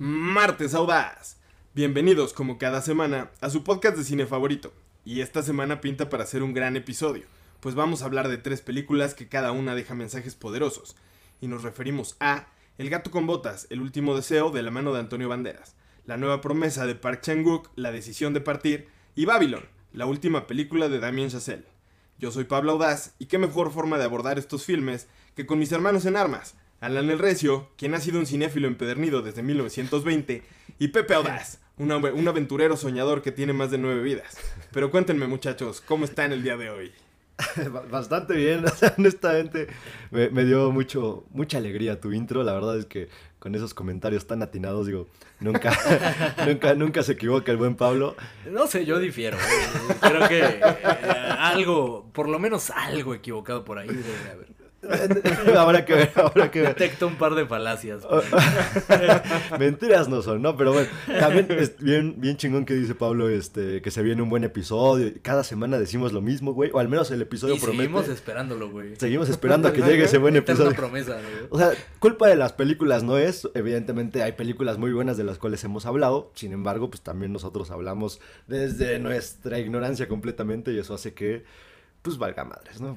Martes Audaz. Bienvenidos como cada semana a su podcast de cine favorito. Y esta semana pinta para ser un gran episodio, pues vamos a hablar de tres películas que cada una deja mensajes poderosos. Y nos referimos a El gato con botas, el último deseo de la mano de Antonio Banderas, La nueva promesa de Park Chan-wook, La decisión de partir, y Babylon, la última película de Damien Chazelle. Yo soy Pablo Audaz, y qué mejor forma de abordar estos filmes que con mis hermanos en armas, Alan El Recio, quien ha sido un cinéfilo empedernido desde 1920, y Pepe Audaz, un, un aventurero soñador que tiene más de nueve vidas. Pero cuéntenme muchachos, ¿cómo están el día de hoy? Bastante bien, honestamente me, me, dio mucho, mucha alegría tu intro, la verdad es que con esos comentarios tan atinados, digo, nunca, nunca, nunca se equivoca el buen Pablo. No sé, yo difiero, ¿eh? creo que eh, algo, por lo menos algo equivocado por ahí debe haber. habrá que ver, habrá que ver. Detecto un par de falacias. Mentiras no son, ¿no? Pero bueno, también es bien, bien chingón que dice Pablo este, que se viene un buen episodio. Cada semana decimos lo mismo, güey. O al menos el episodio y promete. Seguimos esperándolo, güey. Seguimos esperando a que llegue ese buen episodio. promesa, güey. O sea, culpa de las películas no es. Evidentemente hay películas muy buenas de las cuales hemos hablado. Sin embargo, pues también nosotros hablamos desde nuestra ignorancia completamente. Y eso hace que pues valga madres, ¿no?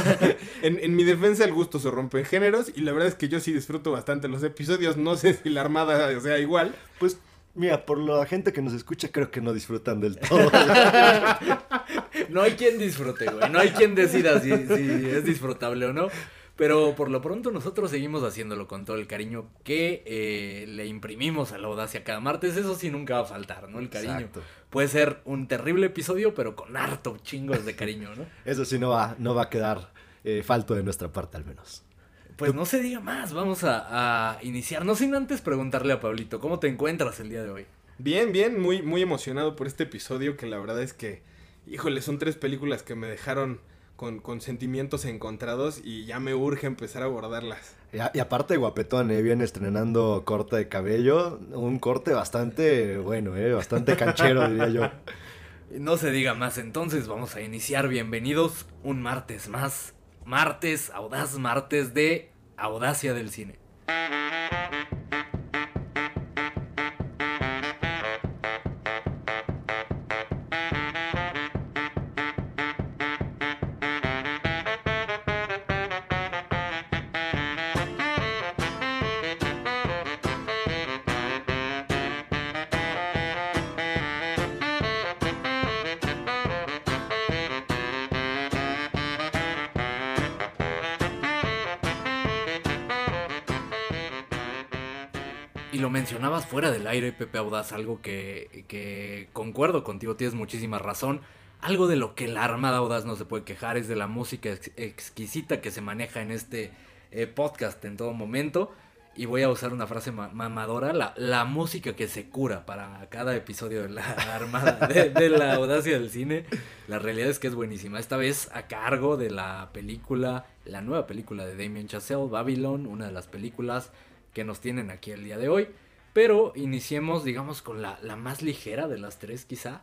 en, en, mi defensa el gusto se rompe en géneros y la verdad es que yo sí disfruto bastante los episodios, no sé si la armada sea igual. Pues mira, por la gente que nos escucha creo que no disfrutan del todo. no hay quien disfrute, güey, no hay quien decida si, si es disfrutable o no. Pero por lo pronto nosotros seguimos haciéndolo con todo el cariño que eh, le imprimimos a la audacia cada martes. Eso sí nunca va a faltar, ¿no? El cariño. Exacto. Puede ser un terrible episodio, pero con harto chingos de cariño, ¿no? Eso sí no va, no va a quedar eh, falto de nuestra parte al menos. Pues no se diga más, vamos a, a iniciar. No sin antes preguntarle a Pablito, ¿cómo te encuentras el día de hoy? Bien, bien, muy, muy emocionado por este episodio que la verdad es que, híjole, son tres películas que me dejaron con, con, sentimientos encontrados y ya me urge empezar a abordarlas. Y, y, aparte guapetón, ¿eh? viene estrenando corte de cabello, un corte bastante bueno, ¿eh? bastante canchero diría yo. No se diga más, entonces vamos a iniciar. Bienvenidos un martes más, martes, audaz martes de Audacia del Cine. Fuera del aire, Pepe Audaz, algo que, concuerdo contigo, tienes muchísima razón. Algo de lo que la Armada Audaz no se puede quejar es de la música ex exquisita que se maneja en este eh, podcast en todo momento. Y voy a usar una frase ma mamadora, la, la, música que se cura para cada episodio de la Armada, de, de, la Audacia del Cine. La realidad es que es buenísima. Esta vez a cargo de la película, la nueva película de Damien Chazelle, Babylon, una de las películas que nos tienen aquí el día de hoy. Pero iniciemos, digamos, con la, la, más ligera de las tres, quizá.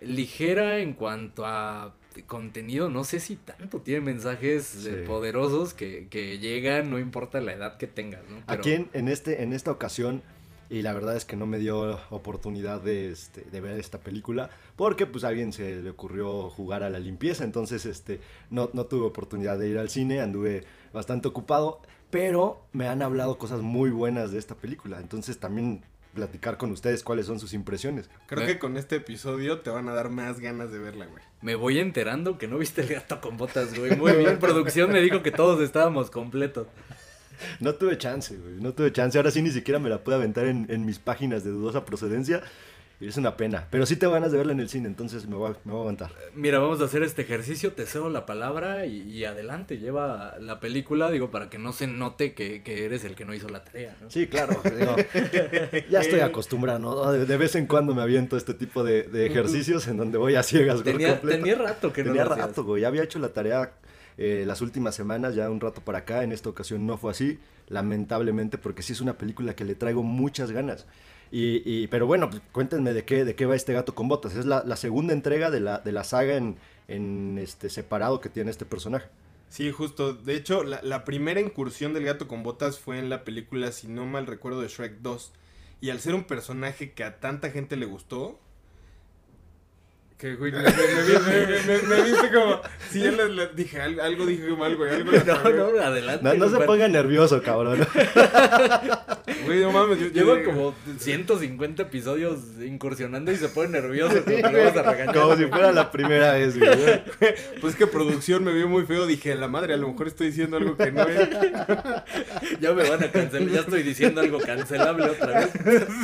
Ligera en cuanto a contenido, no sé si tanto tiene mensajes sí. poderosos que, que, llegan, no importa la edad que tengas. ¿no? Pero... Aquí en, en, este, en esta ocasión, y la verdad es que no me dio oportunidad de, este, de ver esta película, porque pues a alguien se le ocurrió jugar a la limpieza, entonces este, no, no tuve oportunidad de ir al cine, anduve bastante ocupado pero me han hablado cosas muy buenas de esta película. Entonces también platicar con ustedes cuáles son sus impresiones. Creo ¿Eh? que con este episodio te van a dar más ganas de verla, güey. Me voy enterando que no viste el gato con botas, güey. Muy bien, producción me dijo que todos estábamos completos. No tuve chance, güey. No tuve chance. Ahora sí ni siquiera me la pude aventar en, en mis páginas de dudosa procedencia. Y es una pena. Pero sí tengo ganas de verla en el cine, entonces me voy, me voy a aguantar. Mira, vamos a hacer este ejercicio, te cedo la palabra y, y, adelante, lleva la película, digo, para que no se note que, que eres el que no hizo la tarea, ¿no? Sí, claro. Digo, ya estoy acostumbrado, ¿no? De, de, vez en cuando me aviento este tipo de, de ejercicios en donde voy a ciegas. Tenía, tenía rato que tenía no Tenía rato, güey. Ya había hecho la tarea eh, las últimas semanas, ya un rato para acá. En esta ocasión no fue así, lamentablemente, porque sí es una película que le traigo muchas ganas. Y, pero bueno, pues, cuéntenme de qué, de qué va este gato con botas. Es la, la segunda entrega de la, de la saga en, en, este separado que tiene este personaje. Sí, justo. De hecho, la, la, primera incursión del gato con botas fue en la película, si no mal recuerdo, de Shrek 2. Y al ser un personaje que a tanta gente le gustó, que, güey, me, me, me, me, viste como. Si yo le, le dije algo, algo, dije mal, güey. Algo no, no, adelante. No, no se ponga nervioso, cabrón. Güey, no mames. Yo, Llevo como 150 episodios incursionando y se pone nervioso. Como, a como si fuera la primera vez, güey. Pues que producción me vio muy feo. Dije, la madre, a lo mejor estoy diciendo algo que no es. Ya me van a cancelar. Ya estoy diciendo algo cancelable otra vez.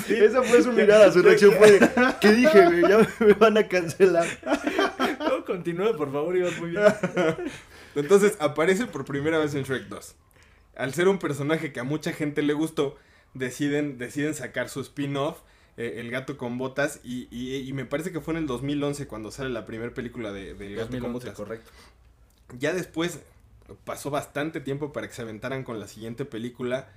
Sí. Esa fue su mirada, su reacción fue: ¿Qué dije, güey? Ya me van a cancelar. No, continúa, por favor, ibas muy bien. Entonces aparece por primera vez en Shrek 2. Al ser un personaje que a mucha gente le gustó, deciden, deciden sacar su spin-off, eh, El gato con botas, y, y, y, me parece que fue en el 2011 cuando sale la primera película de, de El gato 2011, con botas. correcto. Ya después pasó bastante tiempo para que se aventaran con la siguiente película.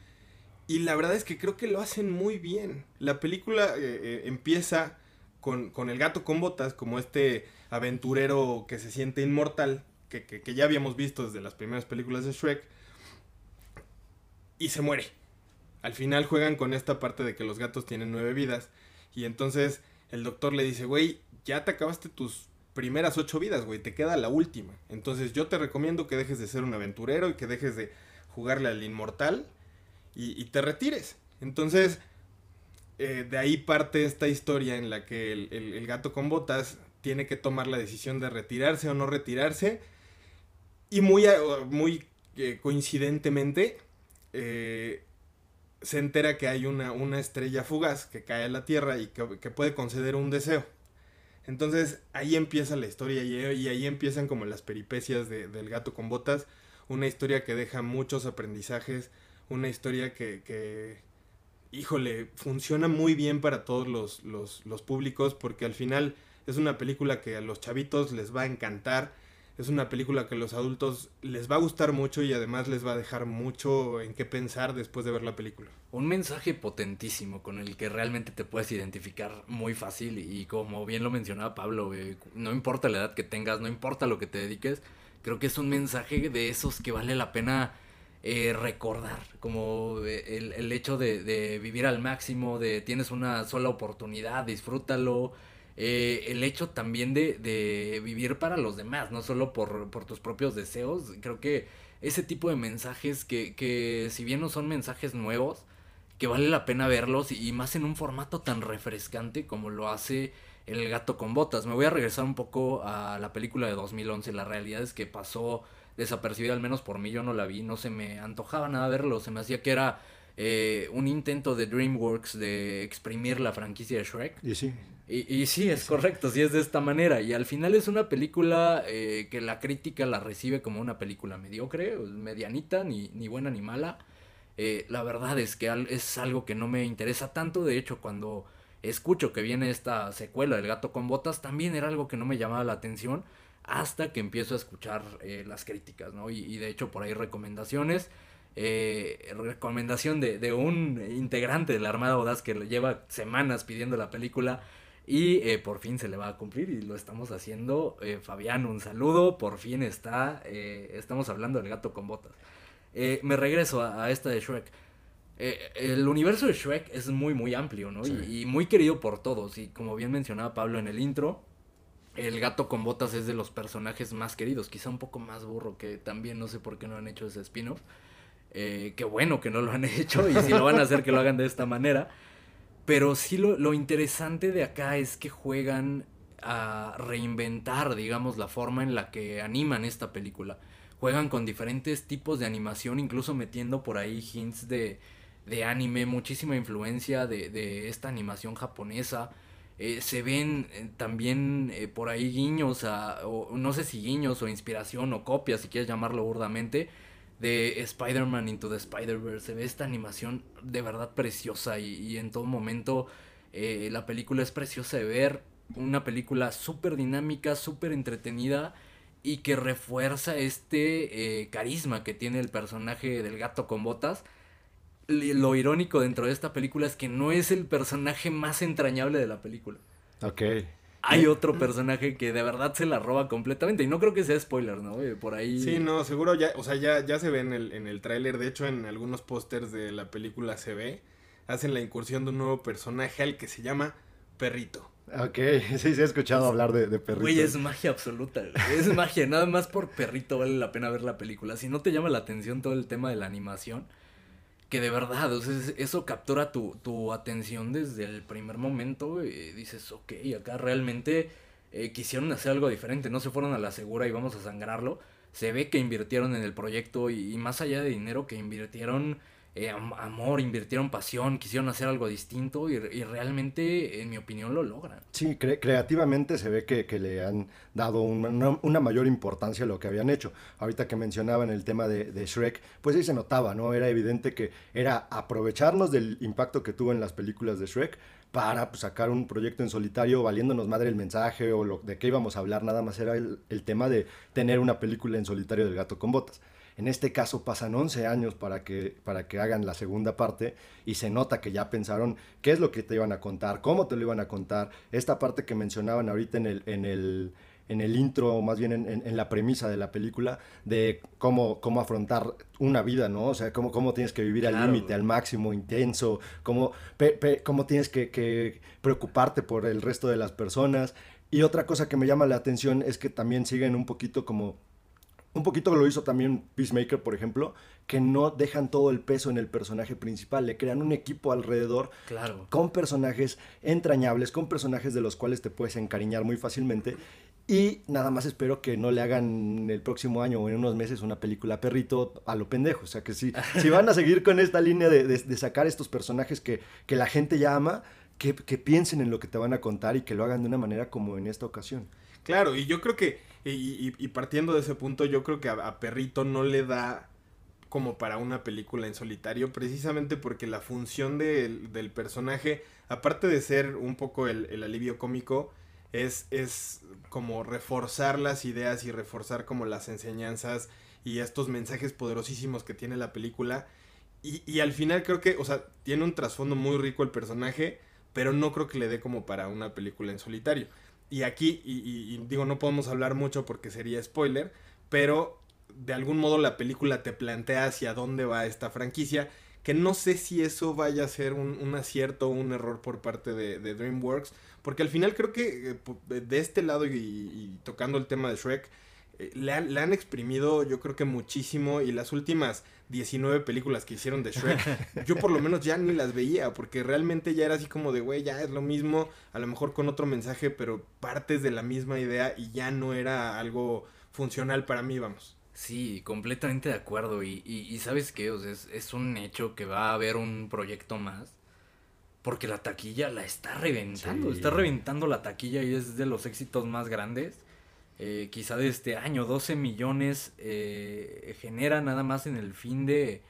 Y la verdad es que creo que lo hacen muy bien. La película eh, eh, empieza con, con, el gato con botas, como este aventurero que se siente inmortal, que, que, ya habíamos visto desde las primeras películas de Shrek, y se muere. Al final juegan con esta parte de que los gatos tienen nueve vidas, y entonces el doctor le dice, güey, ya te acabaste tus primeras ocho vidas, güey, te queda la última. Entonces yo te recomiendo que dejes de ser un aventurero y que dejes de jugarle al inmortal y te retires. Entonces, eh, de ahí parte esta historia en la que el, el, gato con botas tiene que tomar la decisión de retirarse o no retirarse. Y muy, muy eh, coincidentemente eh, se entera que hay una, una, estrella fugaz que cae a la Tierra y que, que, puede conceder un deseo. Entonces ahí empieza la historia y, ahí empiezan como las peripecias de, del gato con botas. Una historia que deja muchos aprendizajes, una historia que híjole, funciona muy bien para todos los, los, públicos porque al final es una película que a los chavitos les va a encantar, es una película que a los adultos les va a gustar mucho y además les va a dejar mucho en qué pensar después de ver la película. Un mensaje potentísimo con el que realmente te puedes identificar muy fácil y como bien lo mencionaba Pablo, no importa la edad que tengas, no importa lo que te dediques, creo que es un mensaje de esos que vale la pena eh, recordar, como el, el hecho de, de, vivir al máximo, de tienes una sola oportunidad, disfrútalo. Eh, el hecho también de, de, vivir para los demás, no solo por, por, tus propios deseos. Creo que ese tipo de mensajes que, que si bien no son mensajes nuevos, que vale la pena verlos y más en un formato tan refrescante como lo hace El gato con botas. Me voy a regresar un poco a la película de 2011. La realidad es que pasó desapercibida, al menos por mí yo no la vi, no se me antojaba nada verlo, se me hacía que era eh, un intento de DreamWorks de exprimir la franquicia de Shrek. Y sí. Y, y sí, es correcto, sí es de esta manera. Y al final es una película eh, que la crítica la recibe como una película mediocre, medianita, ni, ni buena ni mala. Eh, la verdad es que es algo que no me interesa tanto. De hecho, cuando escucho que viene esta secuela del gato con botas, también era algo que no me llamaba la atención hasta que empiezo a escuchar eh, las críticas, ¿no? Y, y, de hecho por ahí recomendaciones. Eh, recomendación de, de, un integrante de la Armada Audaz que lleva semanas pidiendo la película y eh, por fin se le va a cumplir y lo estamos haciendo. Fabián, un saludo, por fin está, estamos hablando del gato con botas. me regreso a, a, esta de Shrek. el universo de Shrek es muy, muy amplio, ¿no? Sí. Y, y muy querido por todos. Y como bien mencionaba Pablo en el intro, el gato con botas es de los personajes más queridos, quizá un poco más burro, que también no sé por qué no han hecho ese spin-off. Eh, qué bueno que no lo han hecho y si lo van a hacer que lo hagan de esta manera. Pero sí lo, lo interesante de acá es que juegan a reinventar, digamos, la forma en la que animan esta película. Juegan con diferentes tipos de animación, incluso metiendo por ahí hints de, de anime, muchísima influencia de, de esta animación japonesa. Eh, se ven eh, también eh, por ahí guiños a, o no sé si guiños o inspiración o copias, si quieres llamarlo burdamente, de Spider-Man Into the Spider-Verse. Se ve esta animación de verdad preciosa y, y en todo momento la película es preciosa de ver. Una película súper dinámica, súper entretenida y que refuerza este carisma que tiene el personaje del gato con botas lo irónico dentro de esta película es que no es el personaje más entrañable de la película. Ok. Hay otro personaje que de verdad se la roba completamente. Y no creo que sea spoiler, ¿no? Por ahí. Sí, no, seguro ya, o sea, ya, ya se ve en el, en el tráiler. De hecho, en algunos pósters de la película se ve. hacen la incursión de un nuevo personaje al que se llama Perrito. Ok, sí, sí he escuchado hablar de, de perrito. Güey, es magia absoluta. Es magia. Nada más por perrito vale la pena ver la película. Si no te llama la atención todo el tema de la animación, que de verdad, eso captura tu, tu atención desde el primer momento. Y dices, ok, acá realmente eh, quisieron hacer algo diferente. No se fueron a la segura y vamos a sangrarlo. Se ve que invirtieron en el proyecto y, y más allá de dinero que invirtieron eh, amor, invirtieron pasión, quisieron hacer algo distinto y, realmente, en mi opinión, lo logran. Sí, creativamente se ve que, le han dado una, mayor importancia a lo que habían hecho. Ahorita que mencionaban el tema de, Shrek, pues ahí se notaba, ¿no? Era evidente que era aprovecharnos del impacto que tuvo en las películas de Shrek para pues, sacar un proyecto en solitario valiéndonos madre el mensaje o lo, de qué íbamos a hablar, nada más era el, el tema de tener una película en solitario del gato con botas. En este caso pasan 11 años para que, para que hagan la segunda parte y se nota que ya pensaron qué es lo que te iban a contar, cómo te lo iban a contar. Esta parte que mencionaban ahorita en el, en el, en el intro, más bien en, la premisa de la película, de cómo, cómo afrontar una vida, ¿no? O sea, cómo, cómo tienes que vivir al límite, al máximo, intenso, cómo, cómo tienes que, que preocuparte por el resto de las personas. Y otra cosa que me llama la atención es que también siguen un poquito como un poquito lo hizo también Peacemaker, por ejemplo, que no dejan todo el peso en el personaje principal, le crean un equipo alrededor claro. con personajes entrañables, con personajes de los cuales te puedes encariñar muy fácilmente. Y nada más espero que no le hagan el próximo año o en unos meses una película perrito a lo pendejo. O sea que si, si van a seguir con esta línea de, sacar estos personajes que, que, la gente ya ama, que, que piensen en lo que te van a contar y que lo hagan de una manera como en esta ocasión. Claro, y yo creo que, y, partiendo de ese punto, yo creo que a, Perrito no le da como para una película en solitario, precisamente porque la función del personaje, aparte de ser un poco el, alivio cómico, es, es como reforzar las ideas y reforzar como las enseñanzas y estos mensajes poderosísimos que tiene la película. Y, y al final creo que, o sea, tiene un trasfondo muy rico el personaje, pero no creo que le dé como para una película en solitario. Y aquí, y, digo, no podemos hablar mucho porque sería spoiler, pero de algún modo la película te plantea hacia dónde va esta franquicia, que no sé si eso vaya a ser un, acierto o un error por parte de, DreamWorks, porque al final creo que eh, de este lado y, tocando el tema de Shrek, eh, le, han, exprimido yo creo que muchísimo y las últimas 19 películas que hicieron de Shrek, yo por lo menos ya ni las veía, porque realmente ya era así como de, güey, ya es lo mismo, a lo mejor con otro mensaje, pero partes de la misma idea y ya no era algo funcional para mí, vamos. Sí, completamente de acuerdo. Y, y, sabes qué, o sea, es, un hecho que va a haber un proyecto más. Porque la taquilla la está reventando. Está reventando la taquilla y es de los éxitos más grandes eh, quizá de este año, 12 millones eh, genera nada más en el fin de,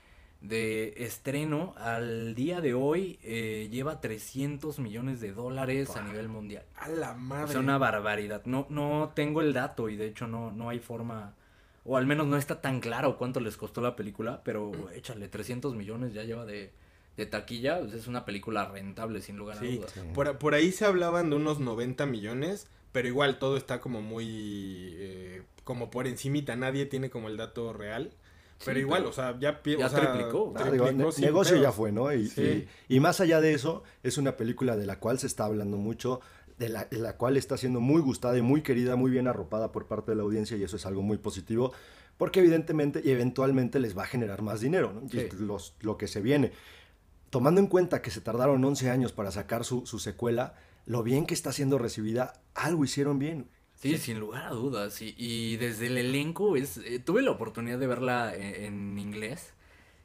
de estreno. Al día de hoy eh, lleva 300 millones de dólares a nivel mundial. A la madre. Es una barbaridad. No, no tengo el dato y de hecho no, no hay forma, o al menos no está tan claro cuánto les costó la película, pero échale, 300 millones ya lleva de, de taquilla. Pues es una película rentable sin lugar a dudas. Por, por ahí se hablaban de unos 90 millones pero igual todo está como muy eh, como por encimita, nadie tiene como el dato real. Pero igual, o sea, ya, ya triplicó. negocio ya fue, ¿no? Y, y, más allá de eso, es una película de la cual se está hablando mucho, de la, la, cual está siendo muy gustada y muy querida, muy bien arropada por parte de la audiencia y eso es algo muy positivo, porque evidentemente y eventualmente les va a generar más dinero, ¿no? Los, lo que se viene. Tomando en cuenta que se tardaron 11 años para sacar su, su secuela, lo bien que está siendo recibida, algo hicieron bien. Sí, sin lugar a dudas. Y, desde el elenco, es, eh, tuve la oportunidad de verla en, inglés.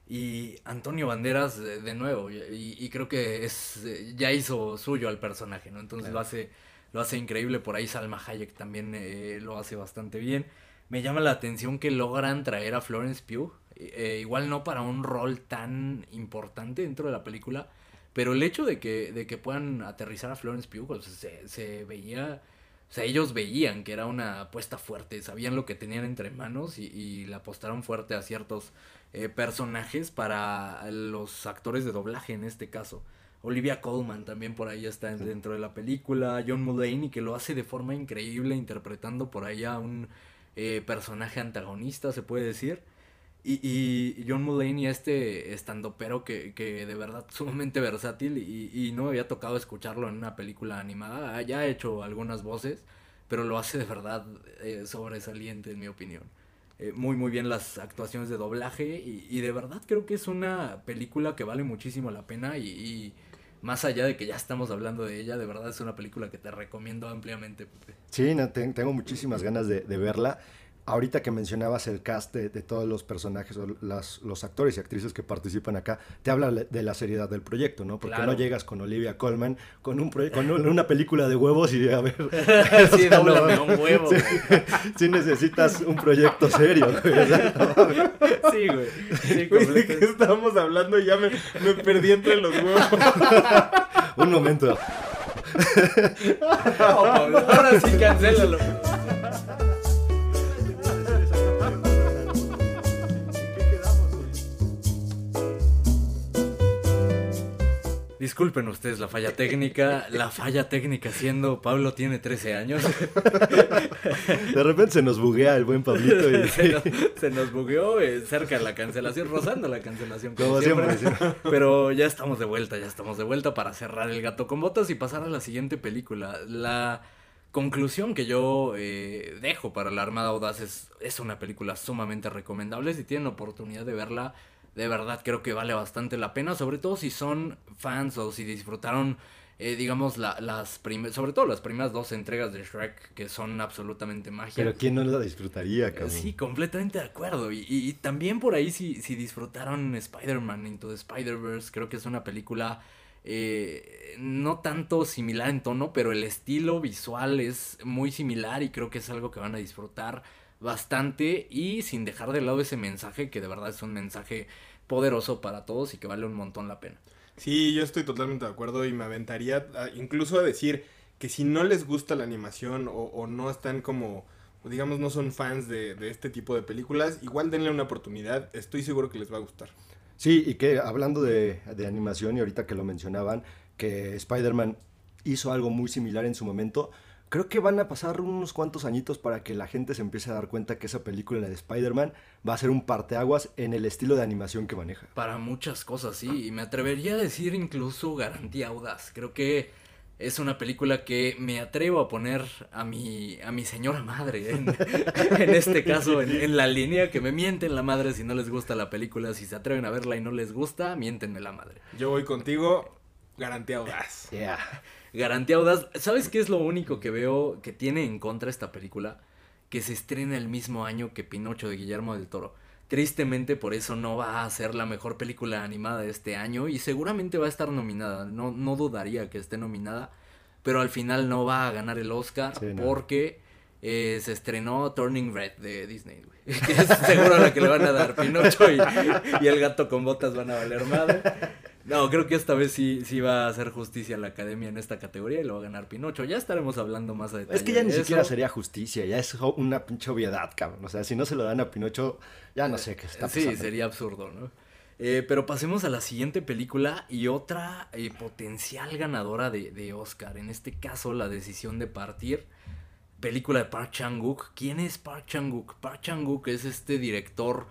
Y Antonio Banderas, de, nuevo, y, creo que es eh, ya hizo suyo al personaje, ¿no? Entonces lo hace lo hace increíble. Por ahí Salma Hayek también eh, lo hace bastante bien. Me llama la atención que logran traer a Florence Pugh. igual no para un rol tan importante dentro de la película, pero el hecho de que, de que puedan aterrizar a Florence Pugh, se, se veía... O sea, ellos veían que era una apuesta fuerte, sabían lo que tenían entre manos y, y le apostaron fuerte a ciertos eh, personajes para los actores de doblaje en este caso. Olivia Colman también por ahí está dentro de la película, John Mulaney que lo hace de forma increíble interpretando por ahí a un eh, personaje antagonista, se puede decir. Y, y John Mulaney, este estandopero que, que de verdad sumamente versátil y, y no me había tocado escucharlo en una película animada. Ya ha hecho algunas voces, pero lo hace de verdad eh, sobresaliente en mi opinión. Eh, muy muy bien las actuaciones de doblaje y, y, de verdad creo que es una película que vale muchísimo la pena y, y, más allá de que ya estamos hablando de ella, de verdad es una película que te recomiendo ampliamente. Sí, no, te, tengo muchísimas ganas de, de verla ahorita que mencionabas el cast de, de todos los personajes o las, los actores y actrices que participan acá, te habla de la seriedad del proyecto, ¿no? Porque claro. no llegas con Olivia Colman con, un con una película de huevos y a ver... sí, o sea, no, un huevo. Sí, sí, necesitas un proyecto serio, güey. sí, güey. Sí, ¿De qué estábamos hablando? Y ya me, me perdí entre los huevos. un momento. no, ahora sí, cancélalo. Disculpen ustedes la falla técnica, la falla técnica siendo Pablo tiene 13 años. De repente se nos buguea el buen Pablito. Y... se, nos, se, nos, bugueó eh, cerca de la cancelación, rozando la cancelación. Como, como siempre, siempre. Pero ya estamos de vuelta, ya estamos de vuelta para cerrar el gato con botas y pasar a la siguiente película. La conclusión que yo eh, dejo para la Armada Audaz es, es una película sumamente recomendable. Si tienen oportunidad de verla, de verdad creo que vale bastante la pena, sobre todo si son fans o si disfrutaron, eh, digamos, la, las sobre todo las primeras dos entregas de Shrek que son absolutamente magia. Pero ¿quién no la disfrutaría, cabrón? Sí, completamente de acuerdo. Y, y, y también por ahí si, si disfrutaron Spider-Man Into the Spider-Verse, creo que es una película... Eh, no tanto similar en tono, pero el estilo visual es muy similar y creo que es algo que van a disfrutar bastante y sin dejar de lado ese mensaje que de verdad es un mensaje poderoso para todos y que vale un montón la pena. Sí, yo estoy totalmente de acuerdo y me aventaría a, incluso a decir que si no les gusta la animación o, o no están como, digamos, no son fans de, de, este tipo de películas, igual denle una oportunidad, estoy seguro que les va a gustar. Sí, y que hablando de, de animación y ahorita que lo mencionaban, que Spider-Man hizo algo muy similar en su momento, creo que van a pasar unos cuantos añitos para que la gente se empiece a dar cuenta que esa película de Spider-Man va a ser un parteaguas en el estilo de animación que maneja. Para muchas cosas, sí, y me atrevería a decir incluso garantía audaz. Creo que es una película que me atrevo a poner a mi, a mi señora madre, en, en este caso, en, en, la línea, que me mienten la madre si no les gusta la película, si se atreven a verla y no les gusta, miéntenme la madre. Yo voy contigo, garantía audaz. Yeah garantía audaz. ¿Sabes qué es lo único que veo que tiene en contra esta película? Que se estrena el mismo año que Pinocho de Guillermo del Toro. Tristemente por eso no va a ser la mejor película animada de este año y seguramente va a estar nominada. No, no dudaría que esté nominada, pero al final no va a ganar el Oscar sí, no. porque eh, se estrenó Turning Red de Disney. Güey. Que es seguro la que le van a dar Pinocho y, y el gato con botas van a valer madre. No, creo que esta vez sí, sí va a hacer justicia a la academia en esta categoría y lo va a ganar Pinocho. Ya estaremos hablando más a detalle. Es que ya ni siquiera sería justicia, ya es una pinche obviedad, cabrón. O sea, si no se lo dan a Pinocho, ya no sé qué está pasando. Sí, sería absurdo, ¿no? Eh, pero pasemos a la siguiente película y otra eh, potencial ganadora de, de, Oscar. En este caso, La Decisión de Partir. Película de Park Chan-wook. ¿Quién es Park Chan-wook? Park Chan-wook es este director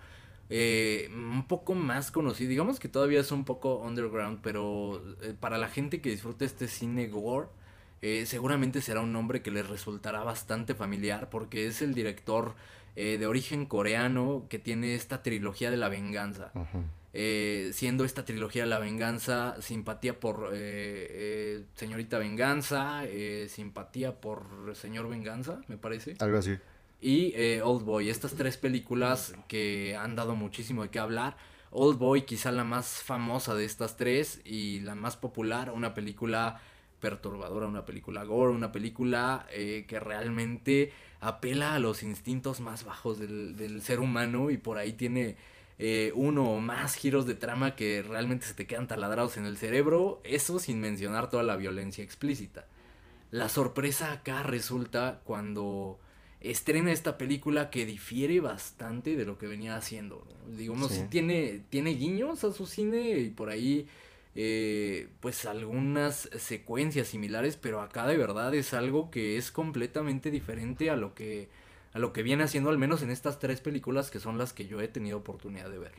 eh, un poco más conocido. Digamos que todavía es un poco underground, pero eh, para la gente que disfruta este cine gore, eh, seguramente será un nombre que les resultará bastante familiar porque es el director eh, de origen coreano que tiene esta trilogía de la venganza. -huh. siendo esta trilogía de la venganza, simpatía por eh, señorita venganza, simpatía por señor venganza, me parece. Algo así y eh, Old Boy. Estas tres películas que han dado muchísimo de qué hablar. Old Boy, quizá la más famosa de estas tres y la más popular, una película perturbadora, una película gore, una película eh, que realmente apela a los instintos más bajos del, del ser humano y por ahí tiene eh, uno o más giros de trama que realmente se te quedan taladrados en el cerebro, eso sin mencionar toda la violencia explícita. La sorpresa acá resulta cuando estrena esta película que difiere bastante de lo que venía haciendo. ¿no? Digamos, sí. tiene, tiene guiños a su cine y por ahí, eh, pues algunas secuencias similares, pero acá de verdad es algo que es completamente diferente a lo que a lo que viene haciendo al menos en estas tres películas que son las que yo he tenido oportunidad de ver.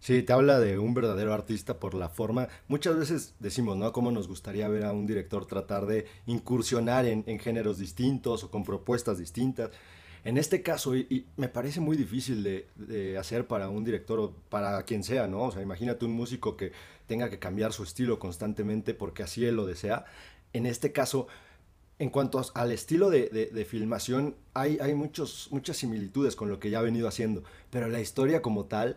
Sí, te habla de un verdadero artista por la forma. Muchas veces decimos, ¿no? Cómo nos gustaría ver a un director tratar de incursionar en, géneros distintos o con propuestas distintas. En este caso, y, me parece muy difícil de, hacer para un director o para quien sea, ¿no? O sea, imagínate un músico que tenga que cambiar su estilo constantemente porque así él lo desea. En este caso, en cuanto al estilo de filmación, hay, hay muchos, muchas similitudes con lo que ya ha venido haciendo, pero la historia como tal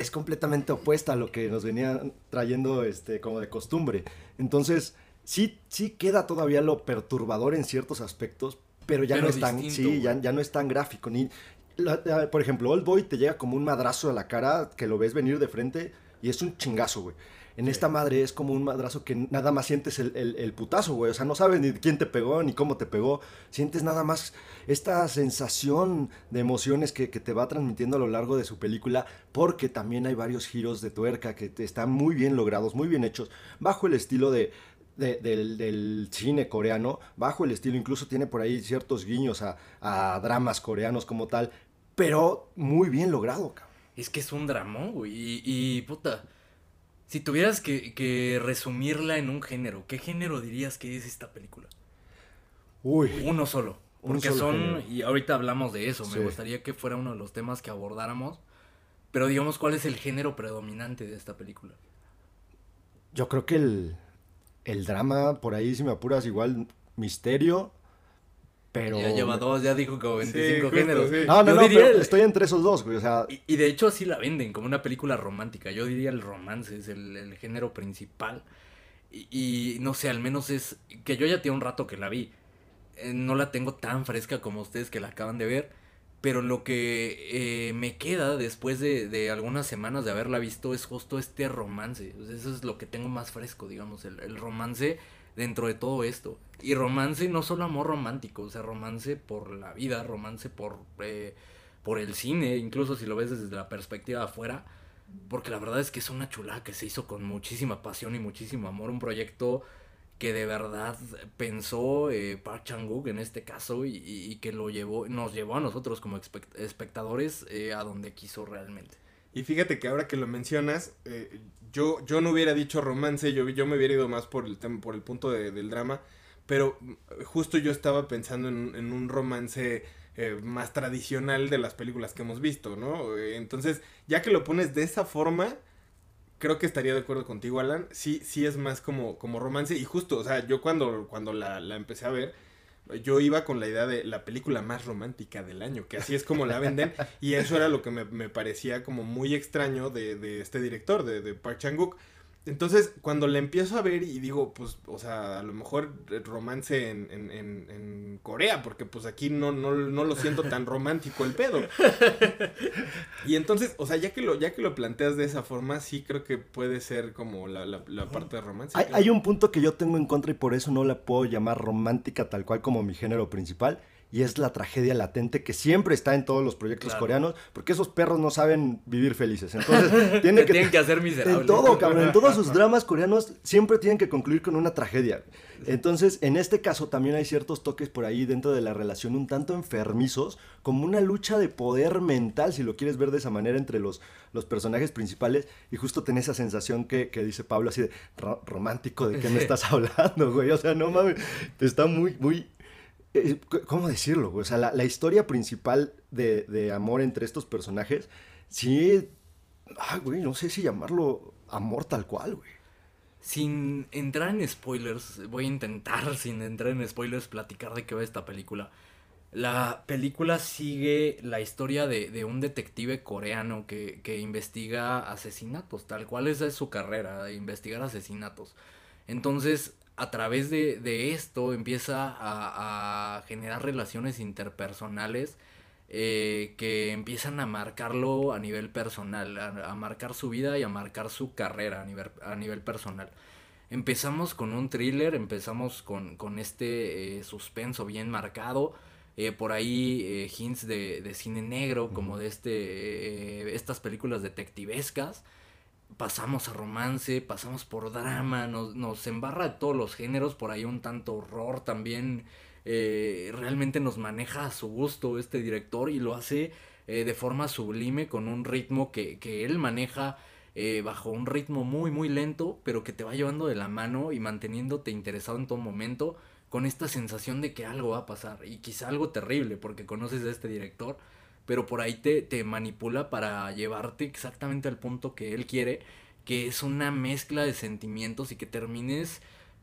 es completamente opuesta a lo que nos venían trayendo este, como de costumbre. Entonces, sí, sí queda todavía lo perturbador en ciertos aspectos, pero ya Pero no es tan, distinto, sí, ya, ya no es tan gráfico. Ni, la- la- por ejemplo, Old Boy te llega como un madrazo a la cara que lo ves venir de frente y es un chingazo, güey. En esta madre es como un madrazo que nada más sientes el, el- el putazo, güey. O sea, no sabes ni quién te pegó ni cómo te pegó. Sientes nada más esta sensación de emociones que, que te va transmitiendo a lo largo de su película, porque también hay varios giros de tuerca que están muy bien logrados, muy bien hechos, bajo el estilo de, de- del, del cine coreano, bajo el estilo, incluso tiene por ahí ciertos guiños a, a dramas coreanos como tal, pero muy bien logrado, cabrón. Es que es un dramón, güey. Y, y, puta, si tuvieras que, que resumirla en un género, ¿qué género dirías que es esta película? Uy, Uno solo. Porque solo son, género. y ahorita hablamos de eso, Sí. me gustaría que fuera uno de los temas que abordáramos. Pero digamos, ¿cuál es el género predominante de esta película? yo creo que el, el drama, por ahí si me apuras, igual misterio, pero... Ya lleva dos, ya dijo como 25 justo, géneros. sí. No, no, Yo no, diría pero el- estoy entre esos dos, güey, o sea... Y, y de hecho así la venden, como una película romántica. Yo diría el romance es el, el género principal. Y, y no sé, al menos es que yo ya tiene un rato que la vi. Eh, no la tengo tan fresca como ustedes que la acaban de ver. Pero lo que eh, me queda después de, de algunas semanas de haberla visto es justo este romance. Eso es lo que tengo más fresco, digamos, el, el romance dentro de todo esto. Y romance no solo amor romántico, o sea, romance por la vida, romance por, eh, por el cine, incluso si lo ves desde la perspectiva de afuera. Porque la verdad es que es una chulada que se hizo con muchísima pasión y muchísimo amor. Un proyecto que de verdad pensó eh, Park Chan-wook en este caso y, y- que lo llevó, nos llevó a nosotros como expect- espectadores eh, a donde quiso realmente. Y fíjate que ahora que lo mencionas, eh, yo, yo no hubiera dicho romance, yo, yo me hubiera ido más por el, por el punto de- del drama, pero mm, justo yo estaba pensando en, en un romance eh, más tradicional de las películas que hemos visto, ¿no? Eh, Entonces, ya que lo pones de esa forma, creo que estaría de acuerdo contigo, Alan. Sí, sí es más como, como romance. Y justo, o sea, yo cuando, cuando la, la empecé a ver, yo iba con la idea de la película más romántica del año, que así es como la venden. y eso era lo que me, me parecía como muy extraño de, de este director, de, de Park Chan-wook. Entonces, cuando la empiezo a ver y digo, pues, o sea, a lo mejor romance en, en, en, en Corea, porque pues aquí no, no, no lo siento tan romántico el pedo. Y entonces, o sea, ya que lo, ya que lo planteas de esa forma, sí creo que puede ser como la, la, la parte de romance. Hay un punto que yo tengo en contra y por eso no la puedo llamar romántica tal cual como mi género principal. Y es la tragedia latente que siempre está en todos los proyectos Claro. coreanos, porque esos perros no saben vivir felices. Entonces, tiene que, tienen que hacer miserable. en todo, cabrón, en todos sus dramas coreanos siempre tienen que concluir con una tragedia. Entonces, en este caso también hay ciertos toques por ahí dentro de la relación un tanto enfermizos, como una lucha de poder mental, si lo quieres ver de esa manera, entre los, los personajes principales. Y justo tenés esa sensación que, que dice Pablo, así de "Ro- romántico, ¿de qué me estás hablando, güey? O sea, no mames, está muy, muy... eh, ¿Cómo decirlo? O sea, la, historia principal de, amor entre estos personajes, sí... Ay, güey, no sé si llamarlo amor tal cual, güey. Sin entrar en spoilers, voy a intentar, sin entrar en spoilers, platicar de qué va esta película. La película sigue la historia de, de un detective coreano que, que investiga asesinatos, tal cual esa es su carrera, investigar asesinatos. Entonces, a través de, de esto empieza a, a generar relaciones interpersonales eh, que empiezan a marcarlo a nivel personal, a, a marcar su vida y a marcar su carrera a nivel, a nivel personal. Empezamos con un thriller, empezamos con, con este eh, suspenso bien marcado, eh, por ahí hints de, de cine negro, como de este, estas películas detectivescas. Pasamos a romance, pasamos por drama, nos, nos embarra de todos los géneros, por ahí un tanto horror también eh, realmente nos maneja a su gusto este director y lo hace eh, de forma sublime con un ritmo que, que él maneja eh, bajo un ritmo muy muy lento pero que te va llevando de la mano y manteniéndote interesado en todo momento con esta sensación de que algo va a pasar y quizá algo terrible porque conoces a este director pero por ahí te, te manipula para llevarte exactamente al punto que él quiere que es una mezcla de sentimientos y que termines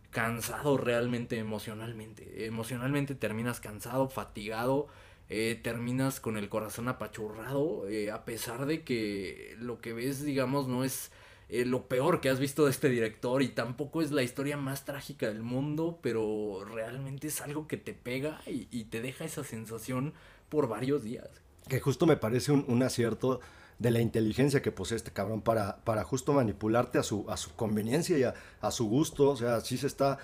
cansado realmente emocionalmente. Emocionalmente terminas cansado, fatigado, eh, terminas con el corazón apachurrado, eh, a pesar de que lo que ves, digamos, no es eh, lo peor que has visto de este director y tampoco es la historia más trágica del mundo, pero realmente es algo que te pega y, te deja esa sensación por varios días. Que justo me parece un, un acierto de la inteligencia que posee este cabrón para, para justo manipularte a su, a su conveniencia y a, su gusto. O sea, sí se está,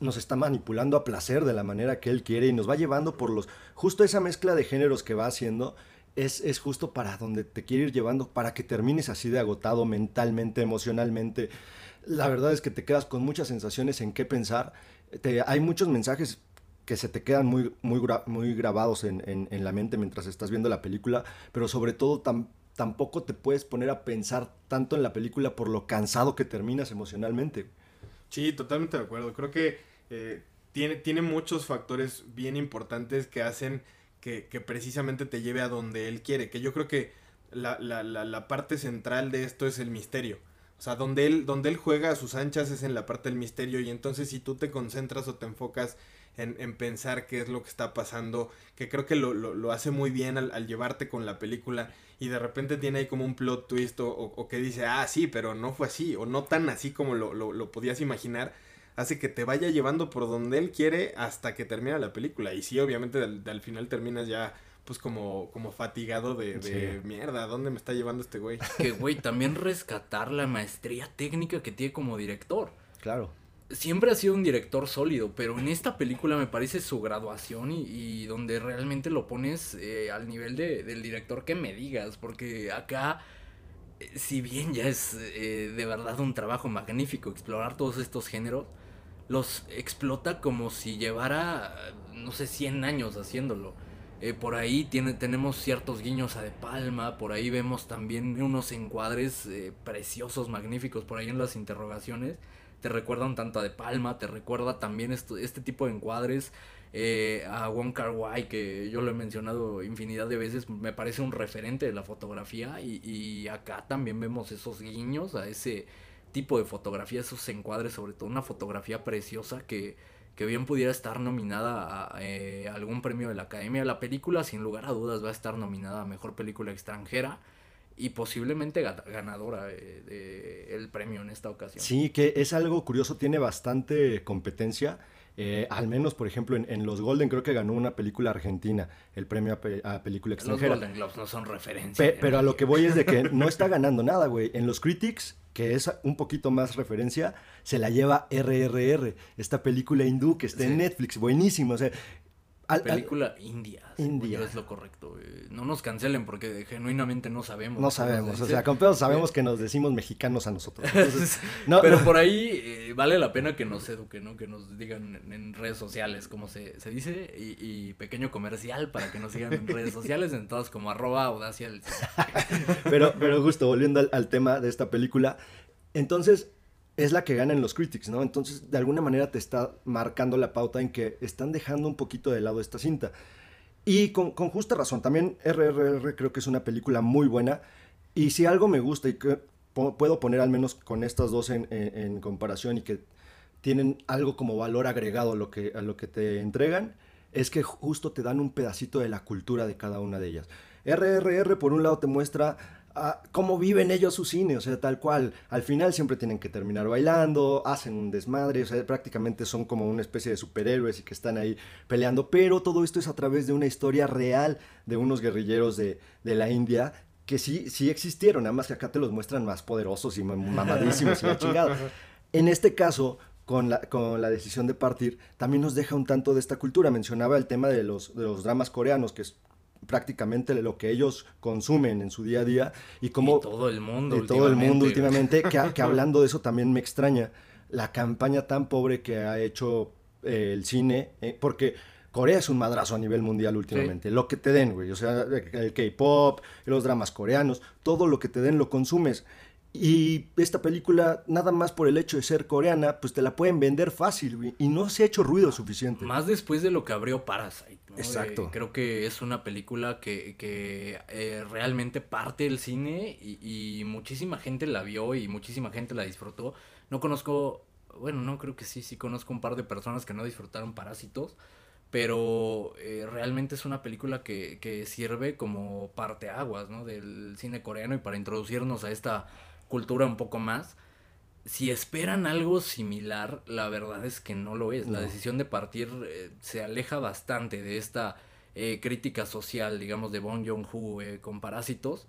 nos está manipulando a placer de la manera que él quiere y nos va llevando por los... Justo esa mezcla de géneros que va haciendo es, es justo para donde te quiere ir llevando, para que termines así de agotado mentalmente, emocionalmente. La verdad es que te quedas con muchas sensaciones en qué pensar. hay muchos mensajes que se te quedan muy, muy, muy grabados en, en, la mente mientras estás viendo la película, pero sobre todo tan, tampoco te puedes poner a pensar tanto en la película por lo cansado que terminas emocionalmente. Sí, totalmente de acuerdo. Creo que eh, tiene, tiene muchos factores bien importantes que hacen que, precisamente te lleve a donde él quiere. Que yo creo que la, la, la, parte central de esto es el misterio. O sea, donde él, donde él juega a sus anchas es en la parte del misterio. Y entonces si tú te concentras o te enfocas en, pensar qué es lo que está pasando, que creo que lo, lo, hace muy bien al, llevarte con la película y de repente tiene ahí como un plot twist o, que dice, ah, sí, pero no fue así o no tan así como lo, lo, podías imaginar, hace que te vaya llevando por donde él quiere hasta que termina la película. Y sí, obviamente al, final terminas ya pues como, como fatigado de, de mierda, ¿dónde me está llevando este güey? Que güey, también rescatar la maestría técnica que tiene como director. Claro siempre ha sido un director sólido, pero en esta película me parece su graduación y, donde realmente lo pones eh, al nivel de, del director que me digas, porque acá, eh, si bien ya es eh, de verdad un trabajo magnífico explorar todos estos géneros, los explota como si llevara, no sé, 100 años haciéndolo. por ahí tiene, tenemos ciertos guiños a De Palma, por ahí vemos también unos encuadres preciosos, magníficos, por ahí en las interrogaciones te recuerda un tanto a De Palma, te recuerda también este tipo de encuadres. Eh, a Wong Kar Wai, que yo lo he mencionado infinidad de veces, me parece un referente de la fotografía. Y, acá también vemos esos guiños a ese tipo de fotografía, esos encuadres, sobre todo una fotografía preciosa que, que bien pudiera estar nominada a eh, algún premio de la Academia. La película, sin lugar a dudas, va a estar nominada a Mejor Película Extranjera y posiblemente ganadora del premio en esta ocasión. Sí, que es algo curioso, tiene bastante competencia. Eh, al menos, por ejemplo, en, los Golden creo que ganó una película argentina, el premio a, película extranjera. Los Golden Globes no son referencia. pero a lo que voy es de que no está ganando nada, güey. En los Critics, que es un poquito más referencia, se la lleva RRR, esta película hindú que está en Netflix, buenísimo. O sea, película india. India. Es lo correcto. No nos cancelen porque genuinamente no sabemos. No sabemos. O sea, con pedos sabemos que nos decimos mexicanos a nosotros. Pero por ahí eh, vale la pena que nos eduquen, ¿no? Que nos digan en, redes sociales cómo se, se dice. Y, pequeño comercial para que nos sigan en redes sociales. Entonces, como arroba audacia. pero, pero justo volviendo al tema de esta película. Entonces, es la que gana en los critics, ¿no? Entonces, de alguna manera te está marcando la pauta en que están dejando un poquito de lado esta cinta. Y con, justa razón, también RRR creo que es una película muy buena. Y si algo me gusta y que puedo poner al menos con estas dos en, comparación y que tienen algo como valor agregado a lo, que, a lo que te entregan, es que justo te dan un pedacito de la cultura de cada una de ellas. RRR por un lado te muestra cómo viven ellos su cine, o sea, tal cual. Al final siempre tienen que terminar bailando, hacen un desmadre, o sea, prácticamente son como una especie de superhéroes y que están ahí peleando, pero todo esto es a través de una historia real de unos guerrilleros de, la India que sí, sí existieron, nada más que acá te los muestran más poderosos y mamadísimos y la chingada. En este caso, con la, con la, decisión de partir, también nos deja un tanto de esta cultura. Mencionaba el tema de los, de los dramas coreanos, que es prácticamente lo que ellos consumen en su día a día y como todo el mundo y todo el mundo últimamente que, hablando de eso también me extraña la campaña tan pobre que ha hecho eh, el cine eh, porque Corea es un madrazo a nivel mundial últimamente. Lo que te den, güey. O sea, el K-pop, los dramas coreanos, todo lo que te den lo consumes. Y esta película, nada más por el hecho de ser coreana, pues te la pueden vender fácil, güey. Y no se ha hecho ruido suficiente. Más después de lo que abrió Parasite. ¿no? Exacto. Eh, creo que es una película que, que eh, realmente parte del cine y, y muchísima gente la vio y muchísima gente la disfrutó. No conozco, bueno, no creo que sí, sí conozco un par de personas que no disfrutaron Parásitos. Pero eh, realmente es una película que, que sirve como parteaguas ¿no? del cine coreano y para introducirnos a esta cultura un poco más. Si esperan algo similar, la verdad es que no lo es. La decisión de partir eh, se aleja bastante de esta eh, crítica social, digamos, de Bong Joon-ho eh, con Parásitos.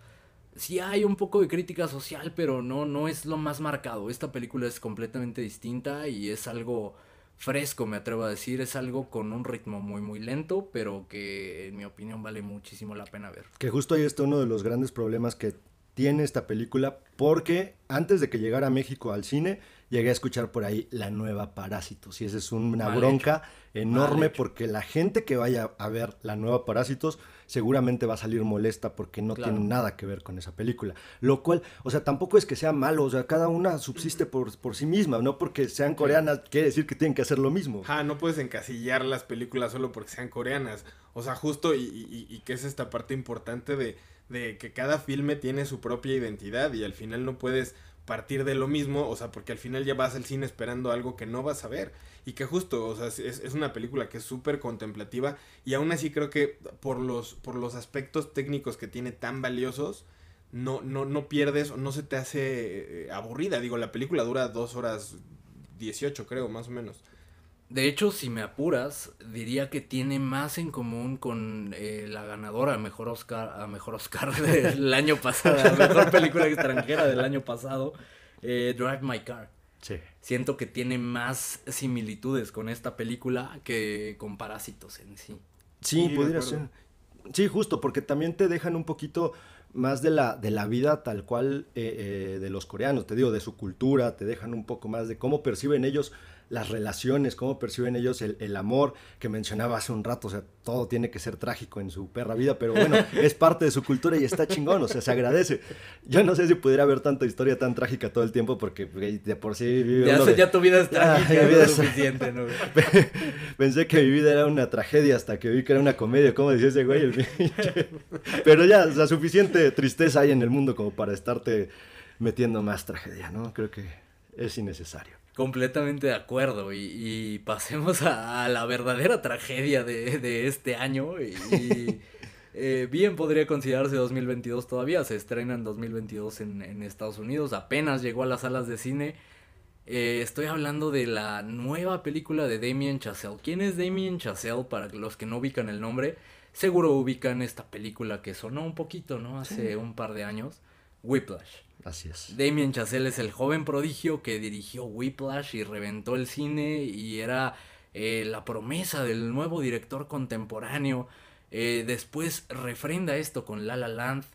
Sí hay un poco de crítica social, pero no, no es lo más marcado. Esta película es completamente distinta y es algo fresco, me atrevo a decir. Es algo con un ritmo muy, muy lento, pero que en mi opinión vale muchísimo la pena ver. Que justo ahí está uno de los grandes problemas que tiene esta película, porque antes de que llegara a México al cine, llegué a escuchar por ahí la nueva Parásitos. Y esa es una Mal bronca enorme, porque la gente que vaya a ver la nueva Parásitos seguramente va a salir molesta porque no Claro. tiene nada que ver con esa película. Lo cual, o sea, tampoco es que sea malo, o sea, cada una subsiste por, por sí misma, no porque sean coreanas quiere decir que tienen que hacer lo mismo. Ajá, no puedes encasillar las películas solo porque sean coreanas. O sea, justo y, y, y que es esta parte importante de, de que cada filme tiene su propia identidad y al final no puedes partir de lo mismo, o sea, porque al final ya vas al cine esperando algo que no vas a ver. Y que justo, o sea, es, es una película que es súper contemplativa y aún así creo que por los, por los aspectos técnicos que tiene tan valiosos, no, no, no pierdes o no se te hace eh, aburrida. Digo, la película dura dos horas 18, creo, más o menos. De hecho, si me apuras, diría que tiene más en común con eh, la ganadora a mejor Oscar, a mejor Oscar del año pasado, a mejor película extranjera del año pasado, eh, Drive My Car. Sí. Siento que tiene más similitudes con esta película que con Parásitos en sí. Sí, Sí, acuerdo. ser. Sí, justo, porque también te dejan un poquito más de la, de la vida tal cual eh, eh, de los coreanos, te digo, de su cultura, te dejan un poco más de cómo perciben ellos las relaciones, cómo perciben ellos el, el amor que mencionaba hace un rato, o sea, todo tiene que ser trágico en su perra vida, pero bueno, es parte de su cultura y está chingón, o sea, se agradece. Yo no sé si pudiera haber tanta historia tan trágica todo el tiempo, porque de por sí vive Ya, de- ya tu vida es Ya, trágica, mi no vida es suficiente, ¿no? Pensé que mi vida era una tragedia hasta que vi que era una comedia, como decía ese güey. el pinche. Pero ya, o sea, suficiente tristeza hay en el mundo como para estarte metiendo más tragedia, ¿no? Creo que es innecesario. Completamente de acuerdo. Y, y pasemos a, a la verdadera tragedia de, de este año. Y, y, eh, bien podría considerarse 2022 todavía. Se estrena en 2022 en, en Estados Unidos. Apenas llegó a las salas de cine. Eh, estoy hablando de la nueva película de Damien Chazelle. ¿Quién es Damien Chazelle? Para los que no ubican el nombre, seguro ubican esta película que sonó un poquito, ¿no? Hace un par de años. Whiplash. Así. Damien Chazelle es el joven prodigio que dirigió Whiplash y reventó el cine y era eh, la promesa del nuevo director contemporáneo. Eh, después refrenda esto con La La Land.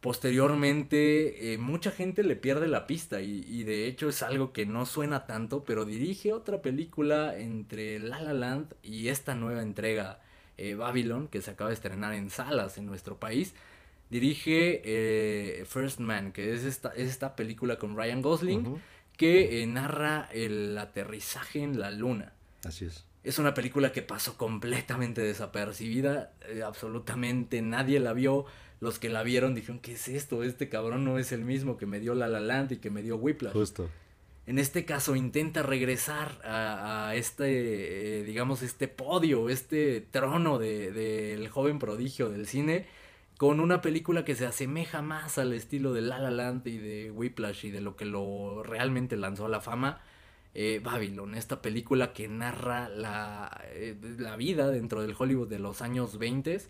Posteriormente, eh, mucha gente le pierde la pista y, y de hecho es algo que no suena tanto, pero dirige otra película entre La La Land y esta nueva entrega, eh, Babylon, que se acaba de estrenar en salas en nuestro país. Dirige eh, First Man, que es esta, es esta película con Ryan Gosling, que eh, narra el aterrizaje en la luna. Así es. Es una película que pasó completamente desapercibida, eh, absolutamente nadie la vio. Los que la vieron dijeron, ¿qué es esto? Este cabrón no es el mismo que me dio La La Land y que me dio Whiplash. Justo. En este caso intenta regresar a, a este, eh, digamos, este podio, este trono del de, del joven prodigio del cine, con una película que se asemeja más al estilo de La La Land y de Whiplash y de lo que lo realmente lanzó a la fama. Eh, Babylon, esta película que narra la, eh, la vida dentro del Hollywood de los años 20,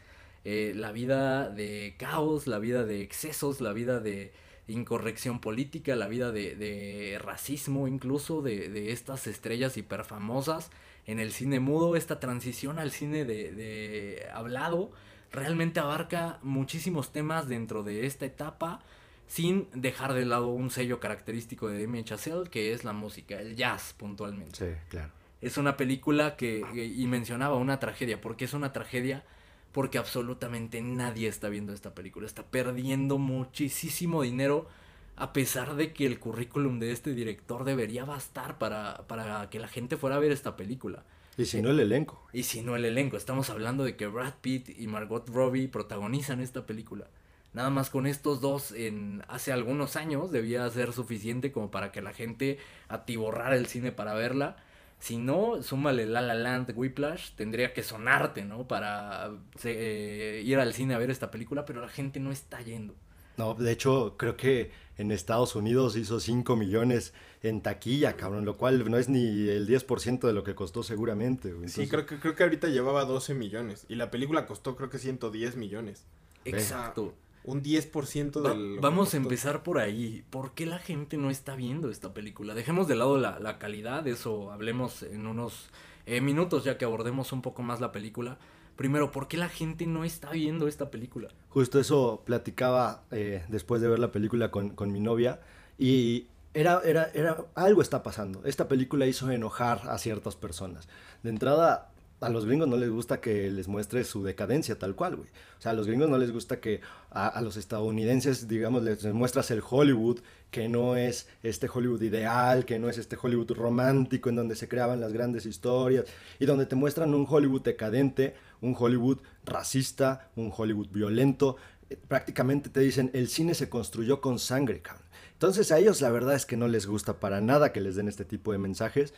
eh, la vida de caos, la vida de excesos, la vida de incorrección política, la vida de, de racismo incluso, de, de, estas estrellas hiperfamosas en el cine mudo, esta transición al cine de, de hablado, realmente abarca muchísimos temas dentro de esta etapa sin dejar de lado un sello característico de Damien Chazelle que es la música, el jazz puntualmente. Sí, claro. Es una película que, y mencionaba una tragedia. ¿Por qué es una tragedia? Porque absolutamente nadie está viendo esta película. Está perdiendo muchísimo dinero a pesar de que el currículum de este director debería bastar para, para que la gente fuera a ver esta película. Y si no el elenco. Y si no el elenco. Estamos hablando de que Brad Pitt y Margot Robbie protagonizan esta película. Nada más con estos dos en hace algunos años debía ser suficiente como para que la gente atiborrara el cine para verla. Si no, súmale La La Land, Whiplash, tendría que sonarte, ¿no? Para eh, ir al cine a ver esta película, pero la gente no está yendo. No, de hecho, creo que en Estados Unidos hizo 5 millones en taquilla, cabrón, lo cual no es ni el 10% de lo que costó seguramente. Sí, creo que, creo que ahorita llevaba 12 millones y la película costó creo que 110 millones. Exacto. Un 10% del... vamos a empezar por ahí. ¿Por qué la gente no está viendo esta película? Dejemos de lado la, la calidad, eso hablemos en unos eh, minutos ya que abordemos un poco más la película. Primero, ¿por qué la gente no está viendo esta película? Justo eso platicaba eh, después de ver la película con, con mi novia y era, era, era, algo está pasando. Esta película hizo enojar a ciertas personas. De entrada, a los gringos no les gusta que les muestre su decadencia tal cual, güey. O sea, a los gringos no les gusta que a, los estadounidenses, digamos, les, muestras el Hollywood, que no es este Hollywood ideal, que no es este Hollywood romántico en donde se creaban las grandes historias y donde te muestran un Hollywood decadente, un Hollywood racista, un Hollywood violento. Eh, prácticamente te dicen, el cine se construyó con sangre, cabrón. Entonces a ellos la verdad es que no les gusta para nada que les den este tipo de mensajes.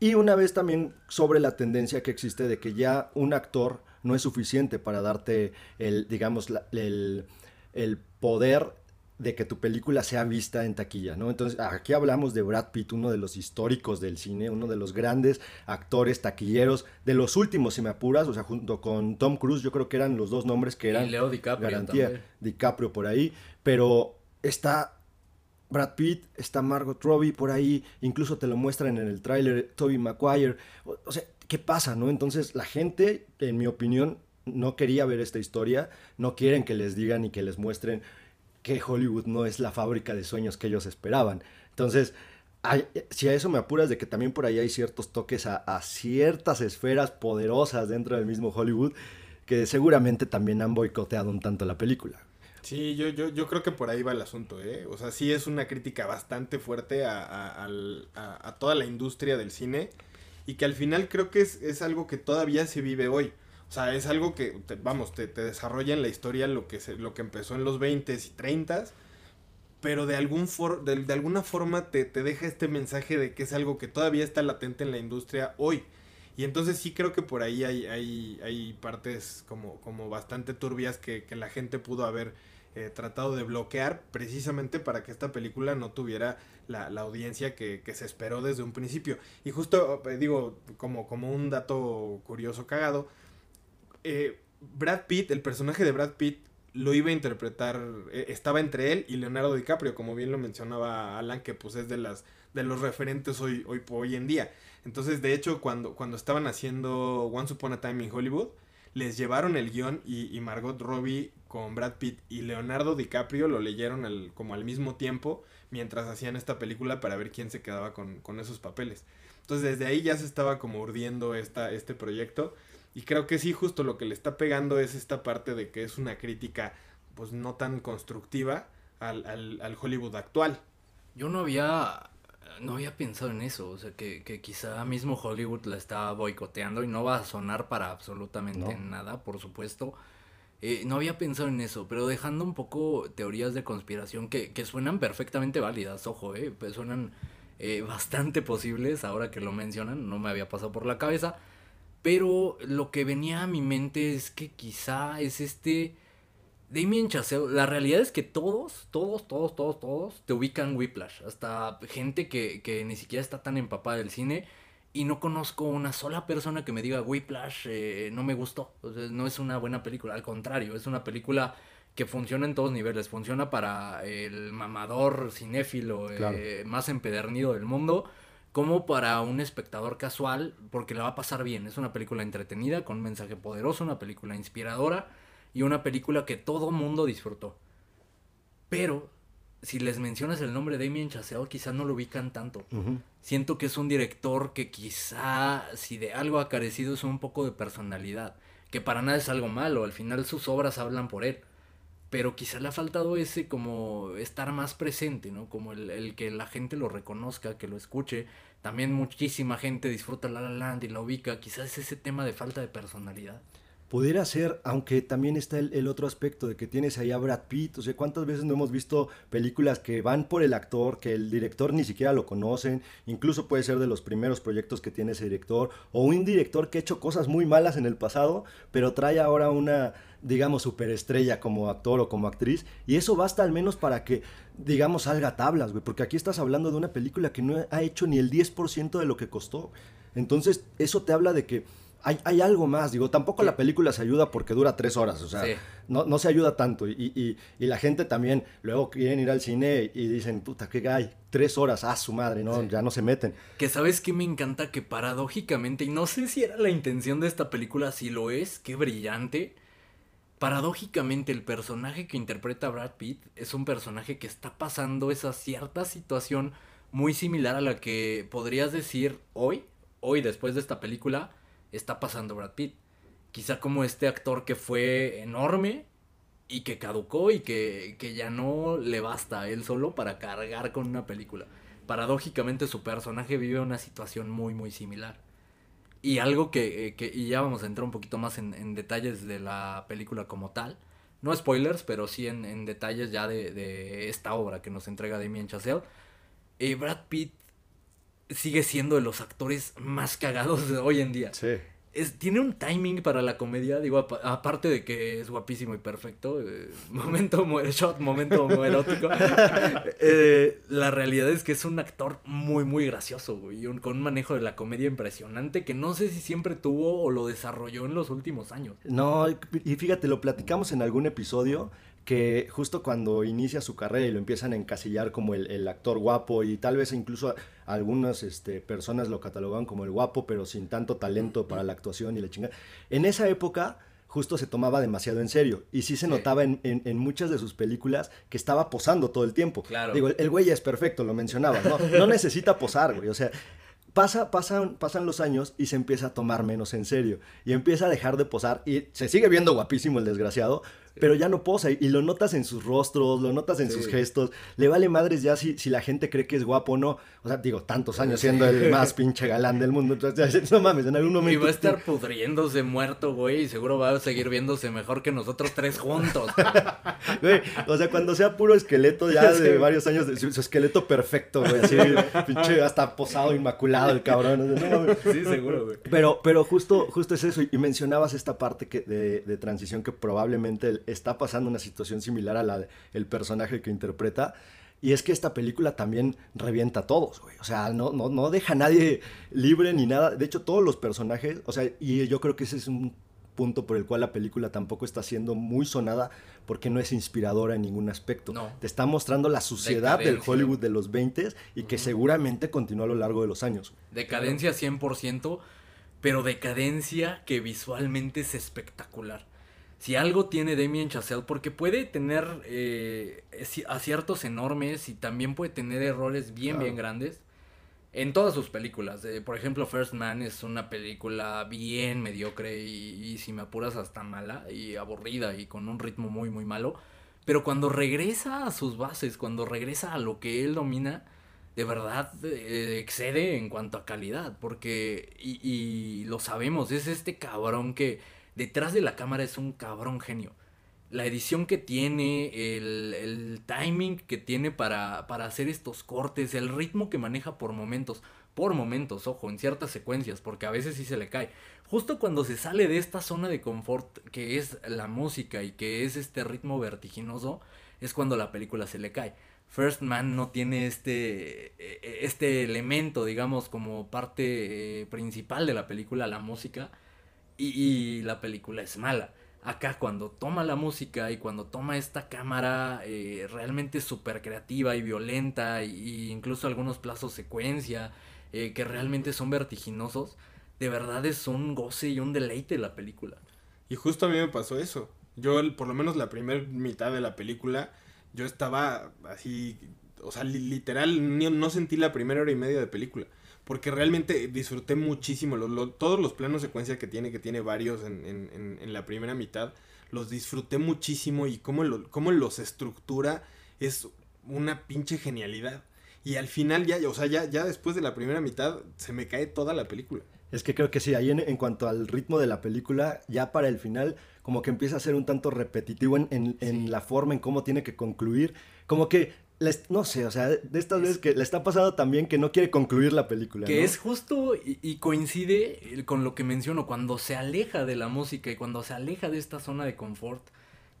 Y una vez también sobre la tendencia que existe de que ya un actor no es suficiente para darte el, digamos, el, el poder de que tu película sea vista en taquilla, ¿no? Entonces, aquí hablamos de Brad Pitt, uno de los históricos del cine, uno de los grandes actores taquilleros, de los últimos, si me apuras, o sea, junto con Tom Cruise, yo creo que eran los dos nombres que eran y Leo DiCaprio garantía, DiCaprio por ahí, pero está Brad Pitt, está Margot Robbie por ahí, incluso te lo muestran en el tráiler, Toby Maguire. O, sea, ¿qué pasa, no? Entonces, la gente, en mi opinión, no quería ver esta historia, no quieren que les digan y que les muestren que Hollywood no es la fábrica de sueños que ellos esperaban. Entonces, si a eso me apuras de que también por ahí hay ciertos toques a, a ciertas esferas poderosas dentro del mismo Hollywood que seguramente también han boicoteado un tanto la película. Sí, yo, yo, yo creo que por ahí va el asunto, ¿eh? O sea, sí es una crítica bastante fuerte a, a, toda la industria del cine y que al final creo que es, es, algo que todavía se vive hoy. O sea, es algo que, vamos, te, te, desarrolla en la historia lo que, se, lo que empezó en los 20 y 30 pero de, algún for, de, de, alguna forma te, te deja este mensaje de que es algo que todavía está latente en la industria hoy. Y entonces sí creo que por ahí hay, hay, hay partes como, como bastante turbias que, que la gente pudo haber eh, tratado de bloquear precisamente para que esta película no tuviera la, audiencia que, se esperó desde un principio. Y justo, eh, digo, como, como un dato curioso cagado, eh, Brad Pitt, el personaje de Brad Pitt, lo iba a interpretar, estaba entre él y Leonardo DiCaprio, como bien lo mencionaba Alan, que pues es de las de los referentes hoy, hoy, hoy en día. Entonces, de hecho, cuando, cuando estaban haciendo Once Upon a Time in Hollywood, les llevaron el guion y, Margot Robbie con Brad Pitt y Leonardo DiCaprio lo leyeron al, como al mismo tiempo mientras hacían esta película para ver quién se quedaba con, esos papeles. Entonces desde ahí ya se estaba como urdiendo esta, este proyecto y creo que sí, justo lo que le está pegando es esta parte de que es una crítica pues no tan constructiva al, al, al Hollywood actual. Yo no había no había pensado en eso, o sea, que, que quizá mismo Hollywood la está boicoteando y no va a sonar para absolutamente nada, por supuesto. Eh, no había pensado en eso, pero dejando un poco teorías de conspiración que, que suenan perfectamente válidas, ojo, eh, pues suenan eh, bastante posibles ahora que lo mencionan, no me había pasado por la cabeza, pero lo que venía a mi mente es que quizá es este Damien Chazelle, la realidad es que todos, todos, todos, todos, todos te ubican Whiplash. Hasta gente que, que ni siquiera está tan empapada del cine. Y no conozco una sola persona que me diga Whiplash eh, no me gustó. no es una buena película. Al contrario, es una película que funciona en todos niveles. Funciona para el mamador cinéfilo eh, más empedernido del mundo. Como para un espectador casual, porque le va a pasar bien. Es una película entretenida, con un mensaje poderoso, una película inspiradora y una película que todo mundo disfrutó. Pero si les mencionas el nombre de Damien Chazelle, quizá no lo ubican tanto. Siento que es un director que quizá, si de algo ha carecido, es un poco de personalidad. Que para nada es algo malo, al final sus obras hablan por él. Pero quizá le ha faltado ese como estar más presente, ¿no? Como el, el que la gente lo reconozca, que lo escuche. También muchísima gente disfruta La La Land y la ubica. Quizás es ese tema de falta de personalidad. Pudiera ser, aunque también está el, otro aspecto de que tienes ahí a Brad Pitt. O sea, ¿cuántas veces no hemos visto películas que van por el actor, que el director ni siquiera lo conocen? Incluso puede ser de los primeros proyectos que tiene ese director. O un director que ha hecho cosas muy malas en el pasado, pero trae ahora una, digamos, superestrella como actor o como actriz. Y eso basta al menos para que, digamos, salga a tablas, güey. Porque aquí estás hablando de una película que no ha hecho ni el 10% de lo que costó. Entonces, eso te habla de que hay, hay algo más, digo, tampoco la película se ayuda porque dura tres horas, o sea, Sí. no, no se ayuda tanto. Y, y- y la gente también luego quieren ir al cine y dicen, puta, qué hay, tres horas, ah, su madre, no, Sí. ya no se meten. Que sabes que me encanta que paradójicamente, y no sé si era la intención de esta película, si lo es, qué brillante. Paradójicamente el personaje que interpreta Brad Pitt es un personaje que está pasando esa cierta situación muy similar a la que podrías decir hoy, hoy después de esta película, está pasando Brad Pitt. Quizá como este actor que fue enorme y que caducó y que, que ya no le basta a él solo para cargar con una película. Paradójicamente su personaje vive una situación muy muy similar. Y algo que, eh, que- y ya vamos a entrar un poquito más en, detalles de la película como tal. No spoilers, pero sí en, en detalles ya de, de esta obra que nos entrega Damien Chazelle. Eh, Brad Pitt sigue siendo de los actores más cagados de hoy en día. Sí. Es, tiene un timing para la comedia, digo, apa- aparte de que es guapísimo y perfecto, eh, momento shot, momento erótico. eh, la realidad es que es un actor muy, muy gracioso, güey, y un- con un manejo de la comedia impresionante que no sé si siempre tuvo o lo desarrolló en los últimos años. No, y fíjate, lo platicamos en algún episodio que justo cuando inicia su carrera y lo empiezan a encasillar como el, el actor guapo y tal vez incluso algunas este, personas lo catalogan como el guapo pero sin tanto talento para la actuación y la chingada. En esa época justo se tomaba demasiado en serio y sí se notaba en, en- en muchas de sus películas que estaba posando todo el tiempo. Claro. Digo, el, el güey es perfecto, lo mencionaba, ¿no? No necesita posar, güey, o sea... Pasa, pasan, pasan los años y se empieza a tomar menos en serio. Y empieza a dejar de posar. Y se sigue viendo guapísimo el desgraciado, pero ya no posa. Y lo notas en sus rostros, lo notas en Sí. sus gestos. Le vale madres ya si, si la gente cree que es guapo o no. O sea, digo, tantos años siendo el más pinche galán del mundo. Entonces, no mames, en algún Y momento. va a estar pudriéndose muerto, güey, y seguro va a seguir viéndose mejor que nosotros tres juntos. Güey, o sea, cuando sea puro esqueleto ya de Sí. varios años, de- su, su esqueleto perfecto, güey. Así, pinche, hasta posado, inmaculado el cabrón. o sea, no mames. Sí, seguro, güey. Pero, pero justo, justo es eso, y mencionabas esta parte que, de, de transición que probablemente él está pasando una situación similar a la del personaje que interpreta, y es que esta película también revienta a todos, güey. O sea, no, no, no deja a nadie libre ni nada. De hecho, todos los personajes, o sea, y yo creo que ese es un punto por el cual la película tampoco está siendo muy sonada porque no es inspiradora en ningún aspecto. No. Te está mostrando la suciedad del. Hollywood de los 20 y que seguramente continúa a lo largo de los años. Decadencia 100%, pero decadencia que visualmente es espectacular. Si algo tiene Damien Chazelle, porque puede tener eh, ci- aciertos enormes y también puede tener errores bien, Claro. bien grandes en todas sus películas. Eh, por ejemplo, First Man es una película bien mediocre y, y si me apuras hasta mala y aburrida y con un ritmo muy, muy malo. Pero cuando regresa a sus bases, cuando regresa a lo que él domina, de verdad eh, excede en cuanto a calidad, porque, y, y lo sabemos, es este cabrón que detrás de la cámara es un cabrón genio. La edición que tiene, el, el timing que tiene para, para hacer estos cortes, el ritmo que maneja por momentos, por momentos, ojo, en ciertas secuencias, porque a veces sí se le cae. Justo cuando se sale de esta zona de confort que es la música y que es este ritmo vertiginoso, es cuando la película se le cae. First Man no tiene este, eh, este elemento, digamos, como parte eh, principal de la película, la música, y, la película es mala. Acá cuando toma la música y cuando toma esta cámara eh, realmente súper creativa y violenta, y incluso algunos plazos secuencia, eh, que realmente son vertiginosos, de verdad es un goce y un deleite la película. Y justo a mí me pasó eso. Yo, por lo menos la primera mitad de la película, yo estaba así, o sea, literal, no sentí la primera hora y media de película. Porque realmente disfruté muchísimo. todos los planos secuencia que tiene, que tiene varios en, en, en, la primera mitad, los disfruté muchísimo y cómo, lo, cómo los estructura es una pinche genialidad. Y al final ya, o sea, ya, ya después de la primera mitad se me cae toda la película. Es que creo que sí, ahí en, cuanto al ritmo de la película, ya para el final, como que empieza a ser un tanto repetitivo en, en, la forma en cómo tiene que concluir. Como que, no sé, o sea, de estas veces que le está pasando también que no quiere concluir la película. Que es justo y, coincide con lo que menciono, cuando se aleja de la música y cuando se aleja de esta zona de confort,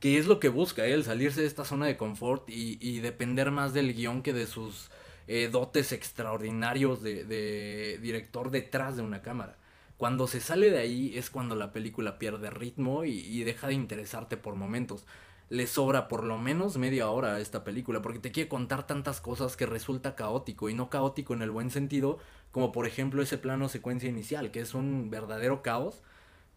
que es lo que busca él, salirse de esta zona de confort y, y depender más del guion que de sus eh, dotes extraordinarios de, director detrás de una cámara. Cuando se sale de ahí es cuando la película pierde ritmo y, deja de interesarte por momentos. Le sobra por lo menos media hora a esta película porque te quiere contar tantas cosas que resulta caótico y no caótico en el buen sentido como por ejemplo ese plano secuencia inicial que es un verdadero caos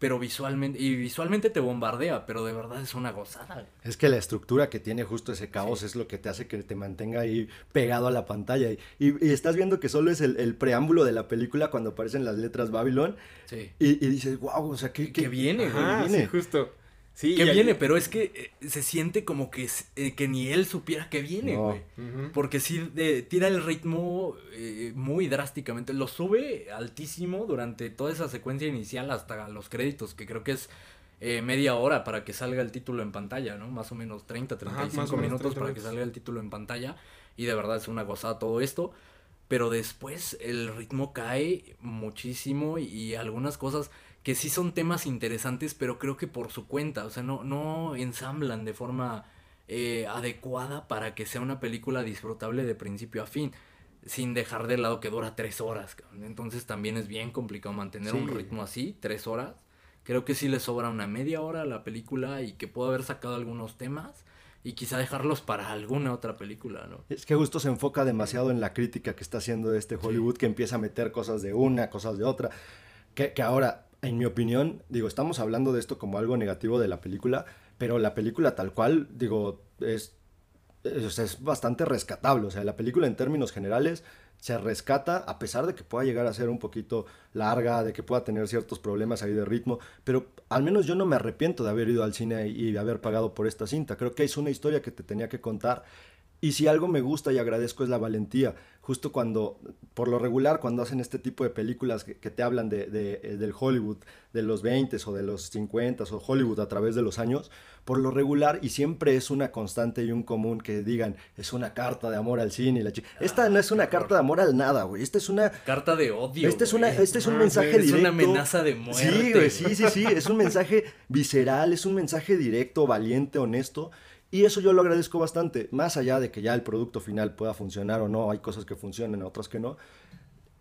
pero visualmente, y visualmente te bombardea, pero de verdad es una gozada. Es que la estructura que tiene justo ese caos es lo que te hace que te mantenga ahí pegado a la pantalla. Y, estás viendo que solo es el, preámbulo de la película cuando aparecen las letras Babylon. Sí. Y, dices, wow, o sea, ¿qué, qué, viene? viene? justo. Sí, que viene, pero es que eh, se siente como que, eh, que ni él supiera que viene, güey. Porque sí tira el ritmo eh, muy drásticamente. Lo sube altísimo durante toda esa secuencia inicial hasta los créditos, que creo que es media hora para que salga el título en pantalla, ¿no? Más o menos 30, 35 minutos para que salga el título en pantalla. Y de verdad es una gozada todo esto. Pero después el ritmo cae muchísimo y algunas cosas que sí son temas interesantes, pero creo que por su cuenta, o sea, no, no ensamblan de forma eh, adecuada para que sea una película disfrutable de principio a fin, sin dejar de lado que dura tres horas. Entonces también es bien complicado mantener un ritmo así, tres horas. Creo que sí le sobra una media hora a la película y que puedo haber sacado algunos temas y quizá dejarlos para alguna otra película, ¿no? Es que justo se enfoca demasiado en la crítica que está haciendo de este Hollywood, que empieza a meter cosas de una, cosas de otra, que, que ahora en mi opinión, digo, estamos hablando de esto como algo negativo de la película, pero la película tal cual, digo, es, es, bastante rescatable. O sea, la película en términos generales se rescata a pesar de que pueda llegar a ser un poquito larga, de que pueda tener ciertos problemas ahí de ritmo, pero al menos yo no me arrepiento de haber ido al cine y de haber pagado por esta cinta. Creo que es una historia que te tenía que contar y si algo me gusta y agradezco es la valentía. Justo cuando, por lo regular, cuando hacen este tipo de películas que, te hablan de, eh, del Hollywood de los 20 o de los 50 o Hollywood a través de los años, por lo regular, y siempre es una constante y un común que digan, es una carta de amor al cine. Y la Esta no es una carta de amor al nada, güey. Esta es una... Carta de odio. Este es, una, este es un mensaje directo. Es una amenaza de muerte. Sí, güey, sí, sí, sí. Es un mensaje visceral, es un mensaje directo, valiente, honesto. Y eso yo lo agradezco bastante, más allá de que ya el producto final pueda funcionar o no, hay cosas que funcionan, otras que no.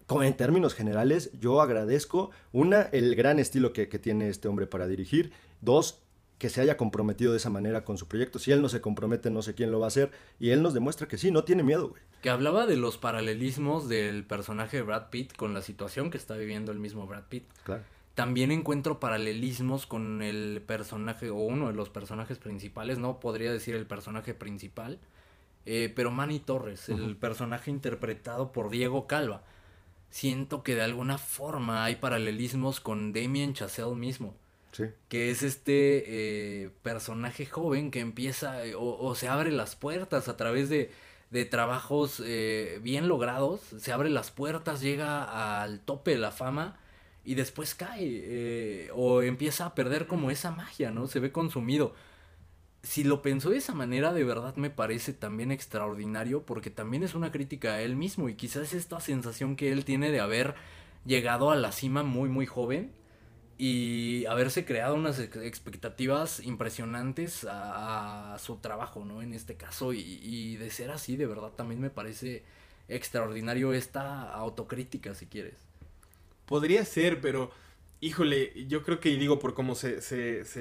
Como en términos generales, yo agradezco, una, el gran estilo que, tiene este hombre para dirigir, dos, que se haya comprometido de esa manera con su proyecto. Si él no se compromete, no sé quién lo va a hacer. Y él nos demuestra que sí, no tiene miedo, güey. Que hablaba de los paralelismos del personaje de Brad Pitt con la situación que está viviendo el mismo Brad Pitt. Claro también encuentro paralelismos con el personaje o uno de los personajes principales, no podría decir el personaje principal, eh, pero Manny Torres, el personaje interpretado por Diego Calva. Siento que de alguna forma hay paralelismos con Damien Chazelle mismo. Sí. Que es este eh, personaje joven que empieza eh, o, se abre las puertas a través de, de trabajos bien logrados, se abre las puertas, llega al tope de la fama y después cae eh, o empieza a perder como esa magia, ¿no? Se ve consumido. Si lo pensó de esa manera, de verdad me parece también extraordinario porque también es una crítica a él mismo y quizás esta sensación que él tiene de haber llegado a la cima muy muy joven y haberse creado unas expectativas impresionantes a, su trabajo, ¿no? En este caso y, y de ser así, de verdad también me parece extraordinario esta autocrítica, si quieres. Podría ser, pero híjole, yo creo que, digo, por cómo se, se, se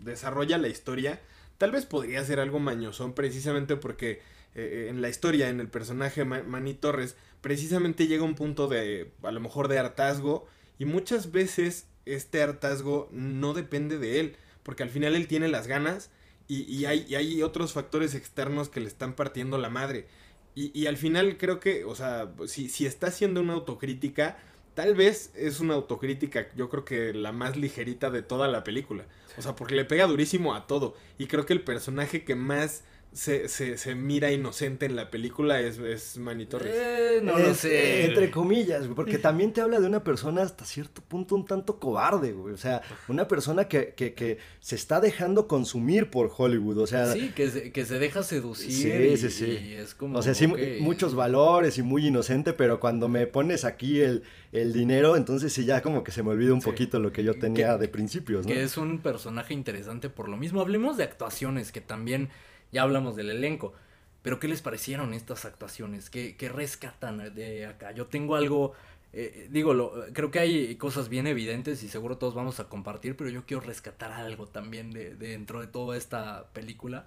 desarrolla la historia, tal vez podría ser algo mañosón, precisamente porque eh, en la historia, en el personaje Manny Torres, precisamente llega un punto de, a lo mejor, de hartazgo, y muchas veces este hartazgo no depende de él, porque al final él tiene las ganas y, hay, hay, otros factores externos que le están partiendo la madre. Y, y al final creo que, o sea, si, si está haciendo una autocrítica, tal vez es una autocrítica, yo creo que la más ligerita de toda la película. O sea, porque le pega durísimo a todo. Y creo que el personaje que más se, se, se, mira inocente en la película es, es Manny Torres. Eh, no lo sé. Entre comillas, porque también te habla de una persona hasta cierto punto un tanto cobarde, güey. O sea, una persona que, que, que se está dejando consumir por Hollywood, o sea... Sí, que se, que se deja seducir. Sí, sí, sí. es como, o sea, sí, muchos valores y muy inocente, pero cuando me pones aquí el, el dinero, entonces sí ya como que se me olvida un poquito lo que yo tenía de principios, ¿no? Que es un personaje interesante por lo mismo. Hablemos de actuaciones, que también ya hablamos del elenco. Pero ¿qué les parecieron estas actuaciones? ¿Qué, qué rescatan de acá? Yo tengo algo, eh, digo, lo, creo que hay cosas bien evidentes y seguro todos vamos a compartir, pero yo quiero rescatar algo también de, dentro de toda esta película.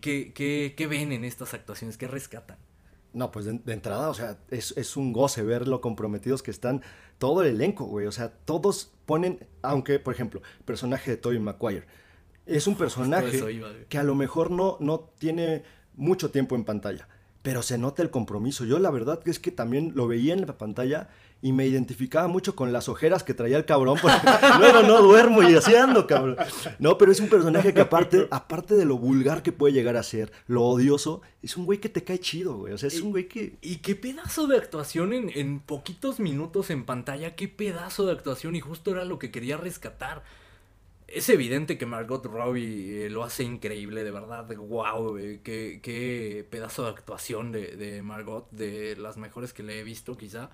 ¿Qué, qué, qué ven en estas actuaciones? ¿Qué rescatan? No, pues de, entrada, o sea, es, es, un goce ver lo comprometidos que están todo el elenco, güey. O sea, todos ponen, aunque, por ejemplo, personaje de Tobey Maguire es un personaje que a lo mejor no, no tiene mucho tiempo en pantalla, pero se nota el compromiso. Yo la verdad es que también lo veía en la pantalla y me identificaba mucho con las ojeras que traía el cabrón, porque luego no duermo y así ando, cabrón. No, pero es un personaje que aparte, aparte de lo vulgar que puede llegar a ser, lo odioso, es un güey que te cae chido, güey. O sea, es un güey que... Y qué pedazo de actuación en, en poquitos minutos en pantalla, qué pedazo de actuación y justo era lo que quería rescatar es evidente que Margot Robbie eh, lo hace increíble, de verdad. Wow, qué, qué, pedazo de actuación de, Margot, de las mejores que le he visto, quizá.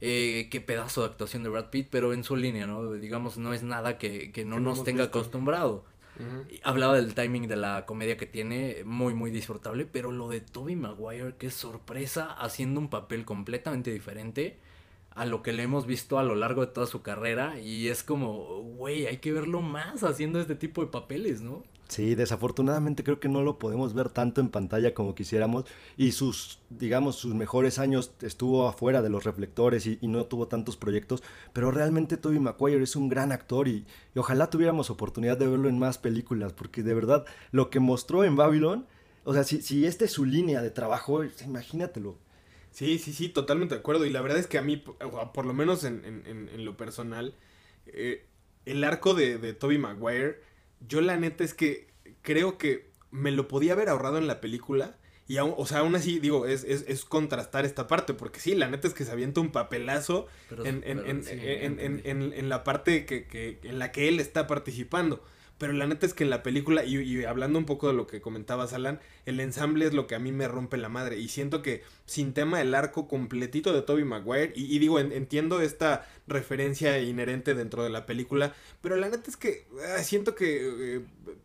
Eh, qué pedazo de actuación de Brad Pitt, pero en su línea, ¿no? Digamos, no es nada que, no nos tenga acostumbrado. Hablaba del timing de la comedia que tiene, muy, muy disfrutable, pero lo de Toby Maguire, qué sorpresa, haciendo un papel completamente diferente a lo que le hemos visto a lo largo de toda su carrera y es como, güey, hay que verlo más haciendo este tipo de papeles, ¿no? Sí, desafortunadamente creo que no lo podemos ver tanto en pantalla como quisiéramos y sus, digamos, sus mejores años estuvo afuera de los reflectores y, no tuvo tantos proyectos, pero realmente Toby Maguire es un gran actor y, ojalá tuviéramos oportunidad de verlo en más películas, porque de verdad lo que mostró en Babylon, o sea, si, si esta es su línea de trabajo, imagínatelo. Sí, sí, sí, totalmente de acuerdo. Y la verdad es que a mí, por lo menos en, lo personal, eh, el arco de, de Toby Maguire, yo la neta es que creo que me lo podía haber ahorrado en la película. Y aún, o sea, aún así, digo, es, es, es, contrastar esta parte, porque sí, la neta es que se avienta un papelazo en, en, la parte que, que, en la que él está participando. Pero la neta es que en la película, y, hablando un poco de lo que comentabas, Alan, el ensamble es lo que a mí me rompe la madre. Y siento que sin tema el arco completito de Toby Maguire, y, digo, entiendo esta referencia inherente dentro de la película, pero la neta es que ah, siento que, eh,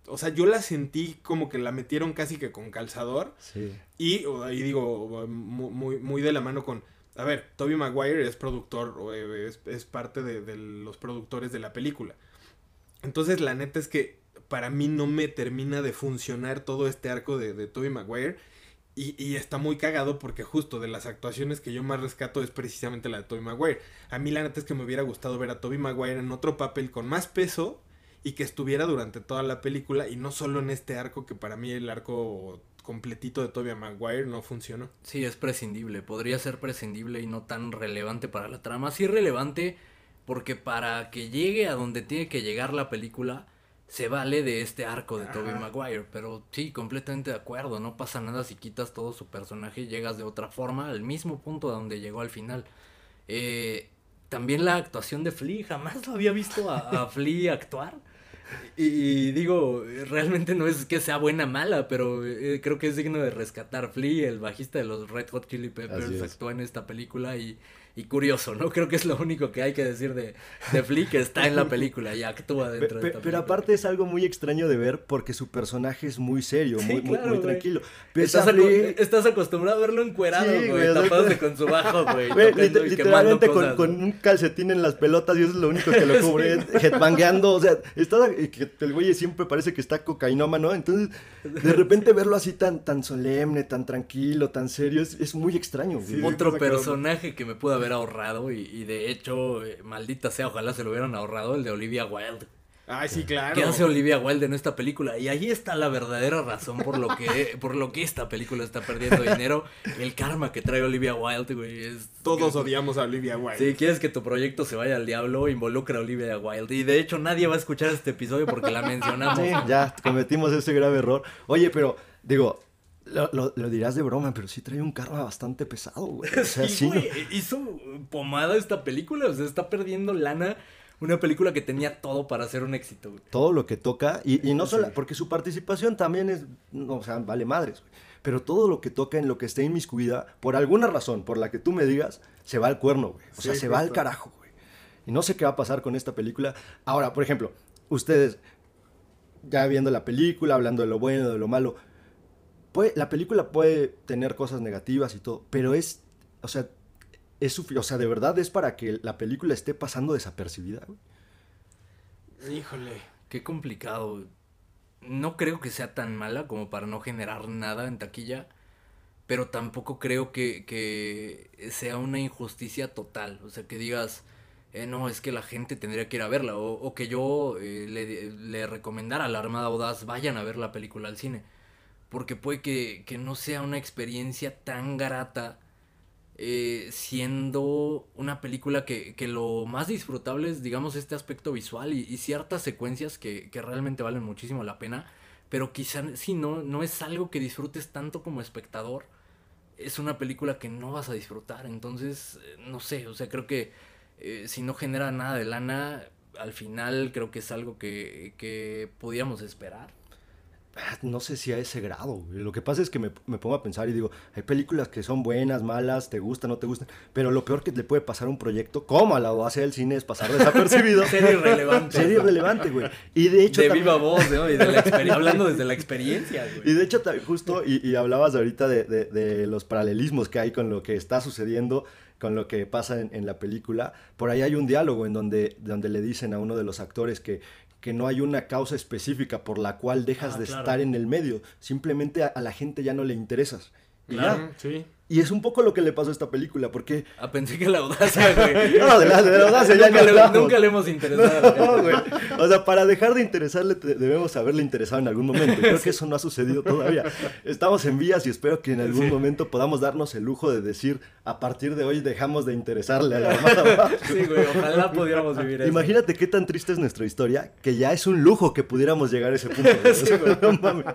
o sea, yo la sentí como que la metieron casi que con calzador. Sí. Y, y digo, muy, muy de la mano con... A ver, Toby Maguire es productor, eh, es, es parte de los productores de la película. Entonces, la neta es que para mí no me termina de funcionar todo este arco de, de Tobey Maguire. Y, está muy cagado porque justo de las actuaciones que yo más rescato es precisamente la de Tobey Maguire. A mí la neta es que me hubiera gustado ver a Tobey Maguire en otro papel con más peso y que estuviera durante toda la película y no solo en este arco que para mí el arco completito de Tobey Maguire no funcionó. Sí, es prescindible. Podría ser prescindible y no tan relevante para la trama. Sí relevante porque para que llegue a donde tiene que llegar la película, se vale de este arco de Tobey Maguire. Pero sí, completamente de acuerdo. No pasa nada si quitas todo su personaje y llegas de otra forma al mismo punto a donde llegó al final. Eh, también la actuación de Flea, jamás lo había visto a, a Flea actuar. Y, digo, realmente no es que sea buena mala, pero eh, creo que es digno de rescatar. Flea, el bajista de los Red Hot Chili Peppers, actuó en esta película y y curioso, ¿no? Creo que es lo único que hay que decir de, de Flea, que está en la película y actúa dentro de esta Pero aparte es algo muy extraño de ver porque su personaje es muy serio, muy, muy, tranquilo. Estás, acostumbrado a verlo encuerado, güey, tapándose con su bajo, güey. literalmente con, con, un calcetín en las pelotas y eso es lo único que lo cubre, headbangueando, o sea, está, el güey siempre parece que está cocainómano, entonces de repente verlo así tan, tan solemne, tan tranquilo, tan serio, es, muy extraño. Otro personaje que me pudo haber ahorrado y, de hecho, eh, maldita sea, ojalá se lo hubieran ahorrado el de Olivia Wilde. Ay, sí, claro. ¿Qué hace Olivia Wilde en esta película? Y ahí está la verdadera razón por lo que, por lo que esta película está perdiendo dinero. El karma que trae Olivia Wilde, güey. Es... Todos odiamos a Olivia Wilde. Si quieres que tu proyecto se vaya al diablo, involucra a Olivia Wilde. Y de hecho nadie va a escuchar este episodio porque la mencionamos. Sí, ya cometimos ese grave error. Oye, pero digo, lo, lo- lo dirás de broma, pero sí trae un karma bastante pesado, güey. O sea, Sí, sí, güey, hizo pomada esta película. O sea, está perdiendo lana. Una película que tenía todo para ser un éxito, güey. todo lo que toca, y, y no solo, porque su participación también es, no, o sea, vale madres, güey. Pero todo lo que toca en lo que esté inmiscuida, por alguna razón, por la que tú me digas, se va al cuerno, güey. O sea, Sí, se va al carajo, güey. Y no sé qué va a pasar con esta película. Ahora, por ejemplo, ustedes, ya viendo la película, hablando de lo bueno, de lo malo, puede, la película puede tener cosas negativas y todo, pero es, o sea, es o sea, de verdad es para que la película esté pasando desapercibida. Híjole. Qué complicado. No creo que sea tan mala como para no generar nada en taquilla. Pero tampoco creo que, sea una injusticia total. O sea, que digas, eh, no, es que la gente tendría que ir a verla. O, que yo eh, le, le recomendara a la Armada Audaz, vayan a ver la película al cine. Porque puede que, que no sea una experiencia tan grata eh, siendo una película que, que lo más disfrutable es, digamos, este aspecto visual y, ciertas secuencias que, que realmente valen muchísimo la pena, pero quizá si no, no es algo que disfrutes tanto como espectador, es una película que no vas a disfrutar, entonces, eh, no sé, o sea, creo que eh, si no genera nada de lana, al final creo que es algo que, que podíamos esperar. Ah, No sé si a ese grado, güey. Lo que pasa es que me, me pongo a pensar y digo, hay películas que son buenas, malas, te gustan, no te gustan, pero lo peor que le puede pasar a un proyecto, como a la hace del cine, es pasar desapercibido. Ser irrelevante. Ser irrelevante, güey. Y de hecho de también- viva voz, ¿no? Y de la hablando desde la experiencia, Y güey. de hecho, justo, y, y hablabas ahorita de, de- de los paralelismos que hay con lo que está sucediendo, con lo que pasa en, en la película. Por ahí hay un diálogo en donde, donde le dicen a uno de los actores que, que no hay una causa específica por la cual dejas Ah, de claro. estar en el medio. Simplemente a, a la gente ya no le interesas. Y ya. Claro, sí. Y es un poco lo que le pasó a esta película, porque... Ah, pensé que la audacia, güey. No, de la, de la audacia ya nunca, ni le, nunca le hemos interesado. No, güey. O sea, para dejar de interesarle te- debemos haberle interesado en algún momento. Creo que eso no ha sucedido todavía. Estamos en vías y espero que en algún Sí. momento podamos darnos el lujo de decir, a partir de hoy dejamos de interesarle a la Armada. Sí, güey, ojalá pudiéramos vivir eso. Imagínate qué tan triste es nuestra historia, que ya es un lujo que pudiéramos llegar a ese punto. no mames.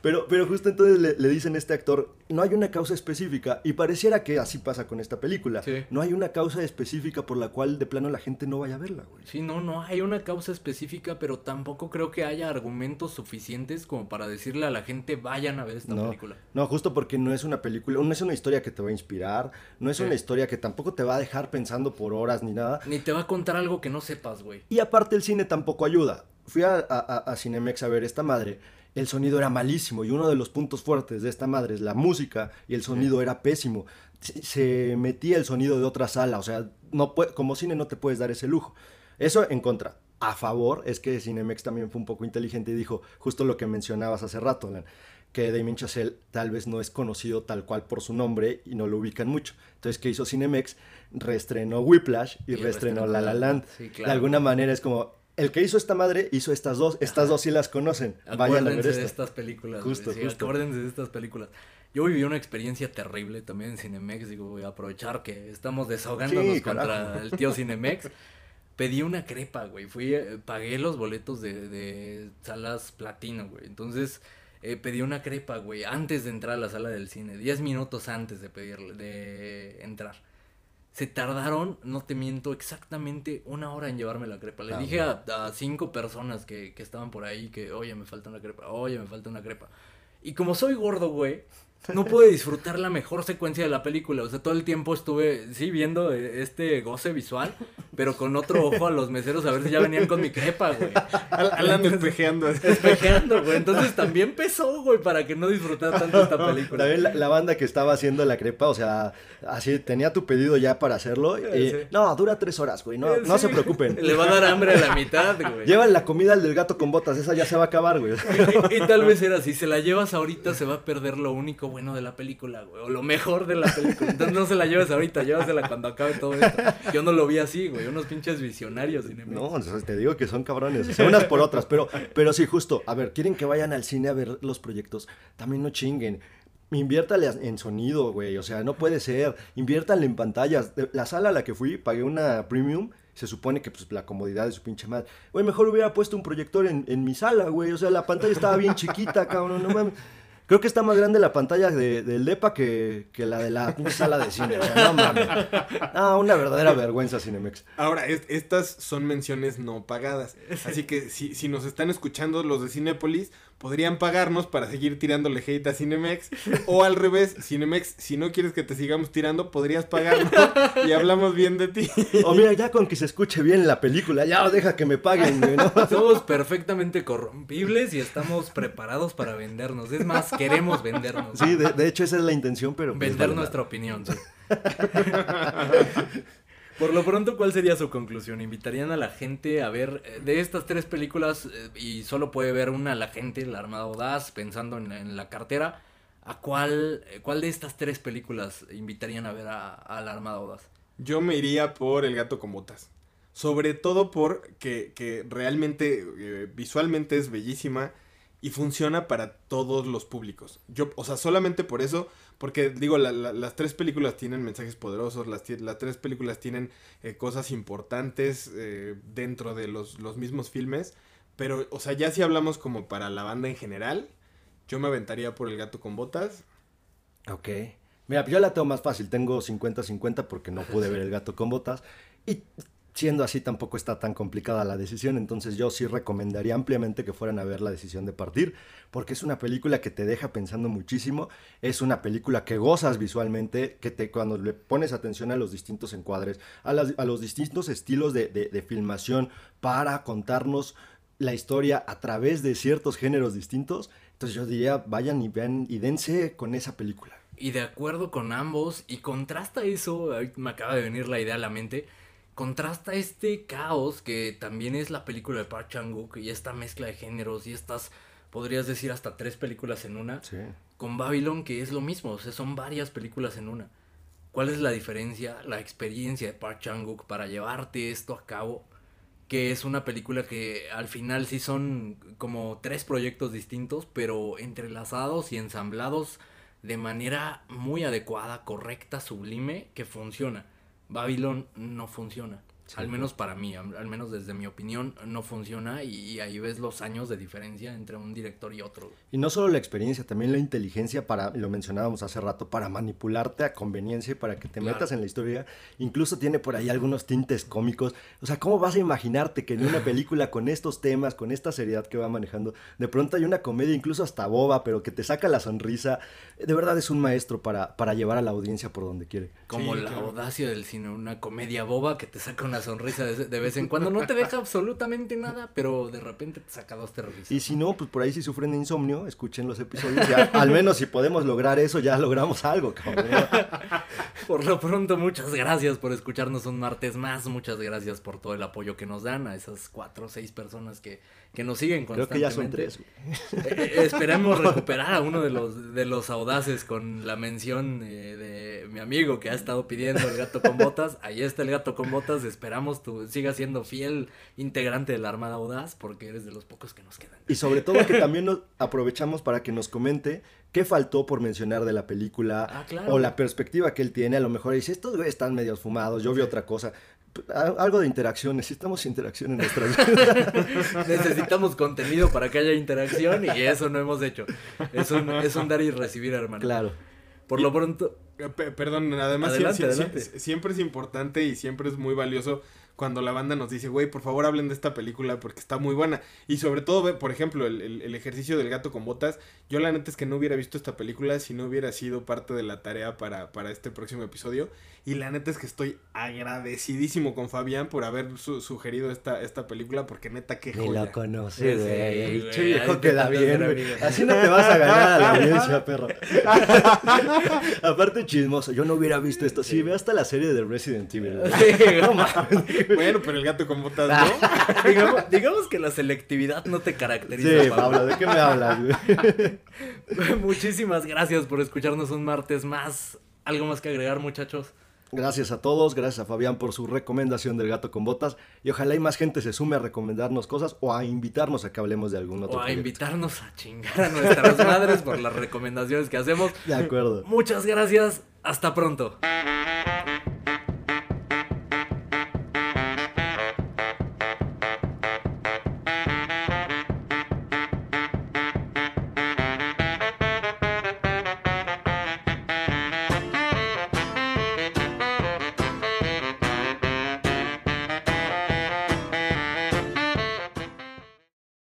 Pero, pero justo entonces le, le dicen a este actor, no hay una causa específica, y pareciera que así pasa con esta película. Sí. No hay una causa específica por la cual de plano la gente no vaya a verla, güey. Sí, no, no hay una causa específica, pero tampoco creo que haya argumentos suficientes como para decirle a la gente vayan a ver esta No, película. no, justo porque no es una película, no es una historia que te va a inspirar, no es Sí. una historia que tampoco te va a dejar pensando por horas ni nada. Ni te va a contar algo que no sepas, güey. Y aparte el cine tampoco ayuda. Fui a, a- Cinemex a ver esta madre, el sonido era malísimo y uno de los puntos fuertes de esta madre es la música y el sonido era pésimo. Se, metía el sonido de otra sala, o sea, no como cine no te puedes dar ese lujo. Eso en contra. A favor es que Cinemex también fue un poco inteligente y dijo justo lo que mencionabas hace rato, Alan, que Damien Chazelle tal vez no es conocido tal cual por su nombre y no lo ubican mucho. Entonces, ¿qué hizo Cinemex? Reestrenó Whiplash y, Y reestrenó La La Land. Sí, De claro. alguna manera es como, el que hizo esta madre hizo estas dos, estas dos sí las conocen. Vayan a ver Acuérdense de esta. estas películas. Justo, sí, justo. Acuérdense de estas películas. Yo viví una experiencia terrible también en Cinemex. Digo, voy a aprovechar que estamos desahogándonos Sí, contra el tío Cinemex. Pedí una crepa, güey. Fui, eh, pagué los boletos de, de salas platino, güey. Entonces, eh, pedí una crepa, güey, antes de entrar a la sala del cine. Diez minutos antes de pedirle, de entrar. Se tardaron, no te miento, exactamente una hora en llevarme la crepa. Le Ah, dije a, a cinco personas que, que estaban por ahí que, oye, me falta una crepa, oye, me falta una crepa. Y como soy gordo, güey, no pude disfrutar la mejor secuencia de la película. O sea, todo el tiempo estuve, sí, viendo eh, este goce visual, pero con otro ojo a los meseros a ver si ya venían con mi crepa, güey. Al- Alan espejeando. Espejeando, güey. Entonces también pesó, güey, para que no disfrutara tanto esta película. También la, la banda que estaba haciendo la crepa, o sea, así tenía tu pedido ya para hacerlo. Y, Sí. No, dura tres horas, güey. No, se preocupen. Le va a dar hambre a la mitad, güey. Llevan la comida al del gato con botas, esa ya se va a acabar, güey. Y, y tal vez era así, se la llevas ahorita, se va a perder lo único bueno de la película, güey, o lo mejor de la película. Entonces no se la lleves ahorita, llévasela cuando acabe todo esto. Yo no lo vi así, güey, unos pinches visionarios. No, te digo que son cabrones, unas por otras, pero, pero sí, justo, a ver, quieren que vayan al cine a ver los proyectos, también no chinguen. Inviértale en sonido, güey. O sea, no puede ser. Inviértale en pantallas. La sala a la que fui, pagué una premium se supone que pues la comodidad de su pinche madre. Güey, mejor hubiera puesto un proyector en, en mi sala, güey. O sea, la pantalla estaba bien chiquita, cabrón. No mames. Creo que está más grande la pantalla de, del DEPA que, que, la de la sala de cine. No mames. Ah, una verdadera vergüenza, Cinemex. Ahora, estas son menciones no pagadas. Así que si, si nos están escuchando los de Cinépolis, podrían pagarnos para seguir tirándole hate a Cinemex. O al revés, Cinemex, si no quieres que te sigamos tirando, podrías pagarnos y hablamos bien de ti. O mira, ya con que se escuche bien la película, ya deja que me paguen, ¿no? Somos perfectamente corrompibles y estamos preparados para vendernos. Es más, queremos vendernos. Sí, de, hecho esa es la intención, pero... Pues Vender nuestra opinión, sí. Por lo pronto, ¿cuál sería su conclusión? ¿Invitarían a la gente a ver eh, de estas tres películas eh, y solo puede ver una la gente, la Armada Audaz, pensando en, la cartera? ¿A cuál, eh, cuál de estas tres películas invitarían a ver a, la Armada Audaz? Yo me iría por El gato con botas. Sobre todo porque que realmente visualmente es bellísima y funciona para todos los públicos. Yo, o sea, solamente por eso, porque digo, las tres películas tienen mensajes poderosos, las, tres películas tienen eh, cosas importantes eh, dentro de los, los, mismos filmes, pero, o sea, ya si hablamos como para la banda en general, yo me aventaría por El gato con botas. Ok. Mira, yo la tengo más fácil, tengo 50-50 porque no pude ver El gato con botas. Y siendo así tampoco está tan complicada la decisión, entonces yo sí recomendaría ampliamente que fueran a ver la decisión de partir, porque es una película que te deja pensando muchísimo, es una película que gozas visualmente, que te cuando le pones atención a los distintos encuadres, a, los distintos estilos de, de filmación para contarnos la historia a través de ciertos géneros distintos, entonces yo diría, vayan y vean y dense con esa película. Y de acuerdo con ambos, y contrasta eso, me acaba de venir la idea a la mente, contrasta este caos que también es la película de Park Chan-wook y esta mezcla de géneros y estas, podrías decir, hasta tres películas en una, con Babylon que es lo mismo, o sea, son varias películas en una. ¿Cuál es la diferencia, la experiencia de Park Chan-wook para llevarte esto a cabo? Que es una película que al final sí son como tres proyectos distintos, pero entrelazados y ensamblados de manera muy adecuada, correcta, sublime, que funciona. Babylon no funciona al menos para mí, al menos desde mi opinión, no funciona y, ahí ves los años de diferencia entre un director y otro. Y no solo la experiencia, también la inteligencia para, lo mencionábamos hace rato, para manipularte a conveniencia y para que te metas en la historia. Incluso tiene por ahí algunos tintes cómicos. O sea, ¿cómo vas a imaginarte que en una película con estos temas, con esta seriedad que va manejando, de pronto hay una comedia incluso hasta boba, pero que te saca la sonrisa? De verdad es un maestro para, para llevar a la audiencia por donde quiere. Como la audacia del cine, una comedia boba que te saca una sonrisa de, vez en cuando. No te deja absolutamente nada, pero de repente te saca dos terroristas. Y si no, pues por ahí si sufren de insomnio, escuchen los episodios. Ya, al menos si podemos lograr eso, ya logramos algo, cabrón. Por lo pronto, muchas gracias por escucharnos un martes más. Muchas gracias por todo el apoyo que nos dan a esas cuatro o seis personas que, que nos siguen constantemente. Creo que ya son tres. Eh, esperemos recuperar a uno de los, de los audaces con la mención eh, de mi amigo que ha estado pidiendo el gato con botas. Ahí está el gato con botas. Esperamos tú sigas siendo fiel integrante de la Armada Audaz porque eres de los pocos que nos quedan. Y sobre todo que también nos aprovechamos para que nos comente qué faltó por mencionar de la película ah, o la perspectiva que él tiene. A lo mejor dice, estos güeyes están medio fumados, yo vi otra cosa algo de interacción, necesitamos interacción en nuestra vida. necesitamos contenido para que haya interacción y eso no hemos hecho. Es un, es un dar y recibir, hermano. Claro. Por lo pronto... Eh, perdón, además siempre es importante y siempre es muy valioso cuando la banda nos dice, güey, por favor hablen de esta película porque está muy buena. Y sobre todo, por ejemplo, el, ejercicio del gato con botas. Yo la neta es que no hubiera visto esta película si no hubiera sido parte de la tarea para, para este próximo episodio. Y la neta es que estoy agradecidísimo con Fabián por haber sugerido esta, esta película porque neta que Ni lo conoce, güey. Sí, viejo queda bien, Así no te vas a ganar a la audiencia, perro. Aparte chismoso, yo no hubiera visto esto. Sí, ve hasta la serie de Resident Evil. Sí, no Bueno, pero el gato con botas no. digamos, digamos que la selectividad no te caracteriza. Sí, Pablo. ¿de qué me hablas? Muchísimas gracias por escucharnos un martes más. ¿Algo más que agregar, muchachos? Gracias a todos, gracias a Fabián por su recomendación del gato con botas y ojalá y más gente se sume a recomendarnos cosas o a invitarnos a que hablemos de algún otro O a proyecto. invitarnos a chingar a nuestras madres por las recomendaciones que hacemos. De acuerdo. Muchas gracias. Hasta pronto.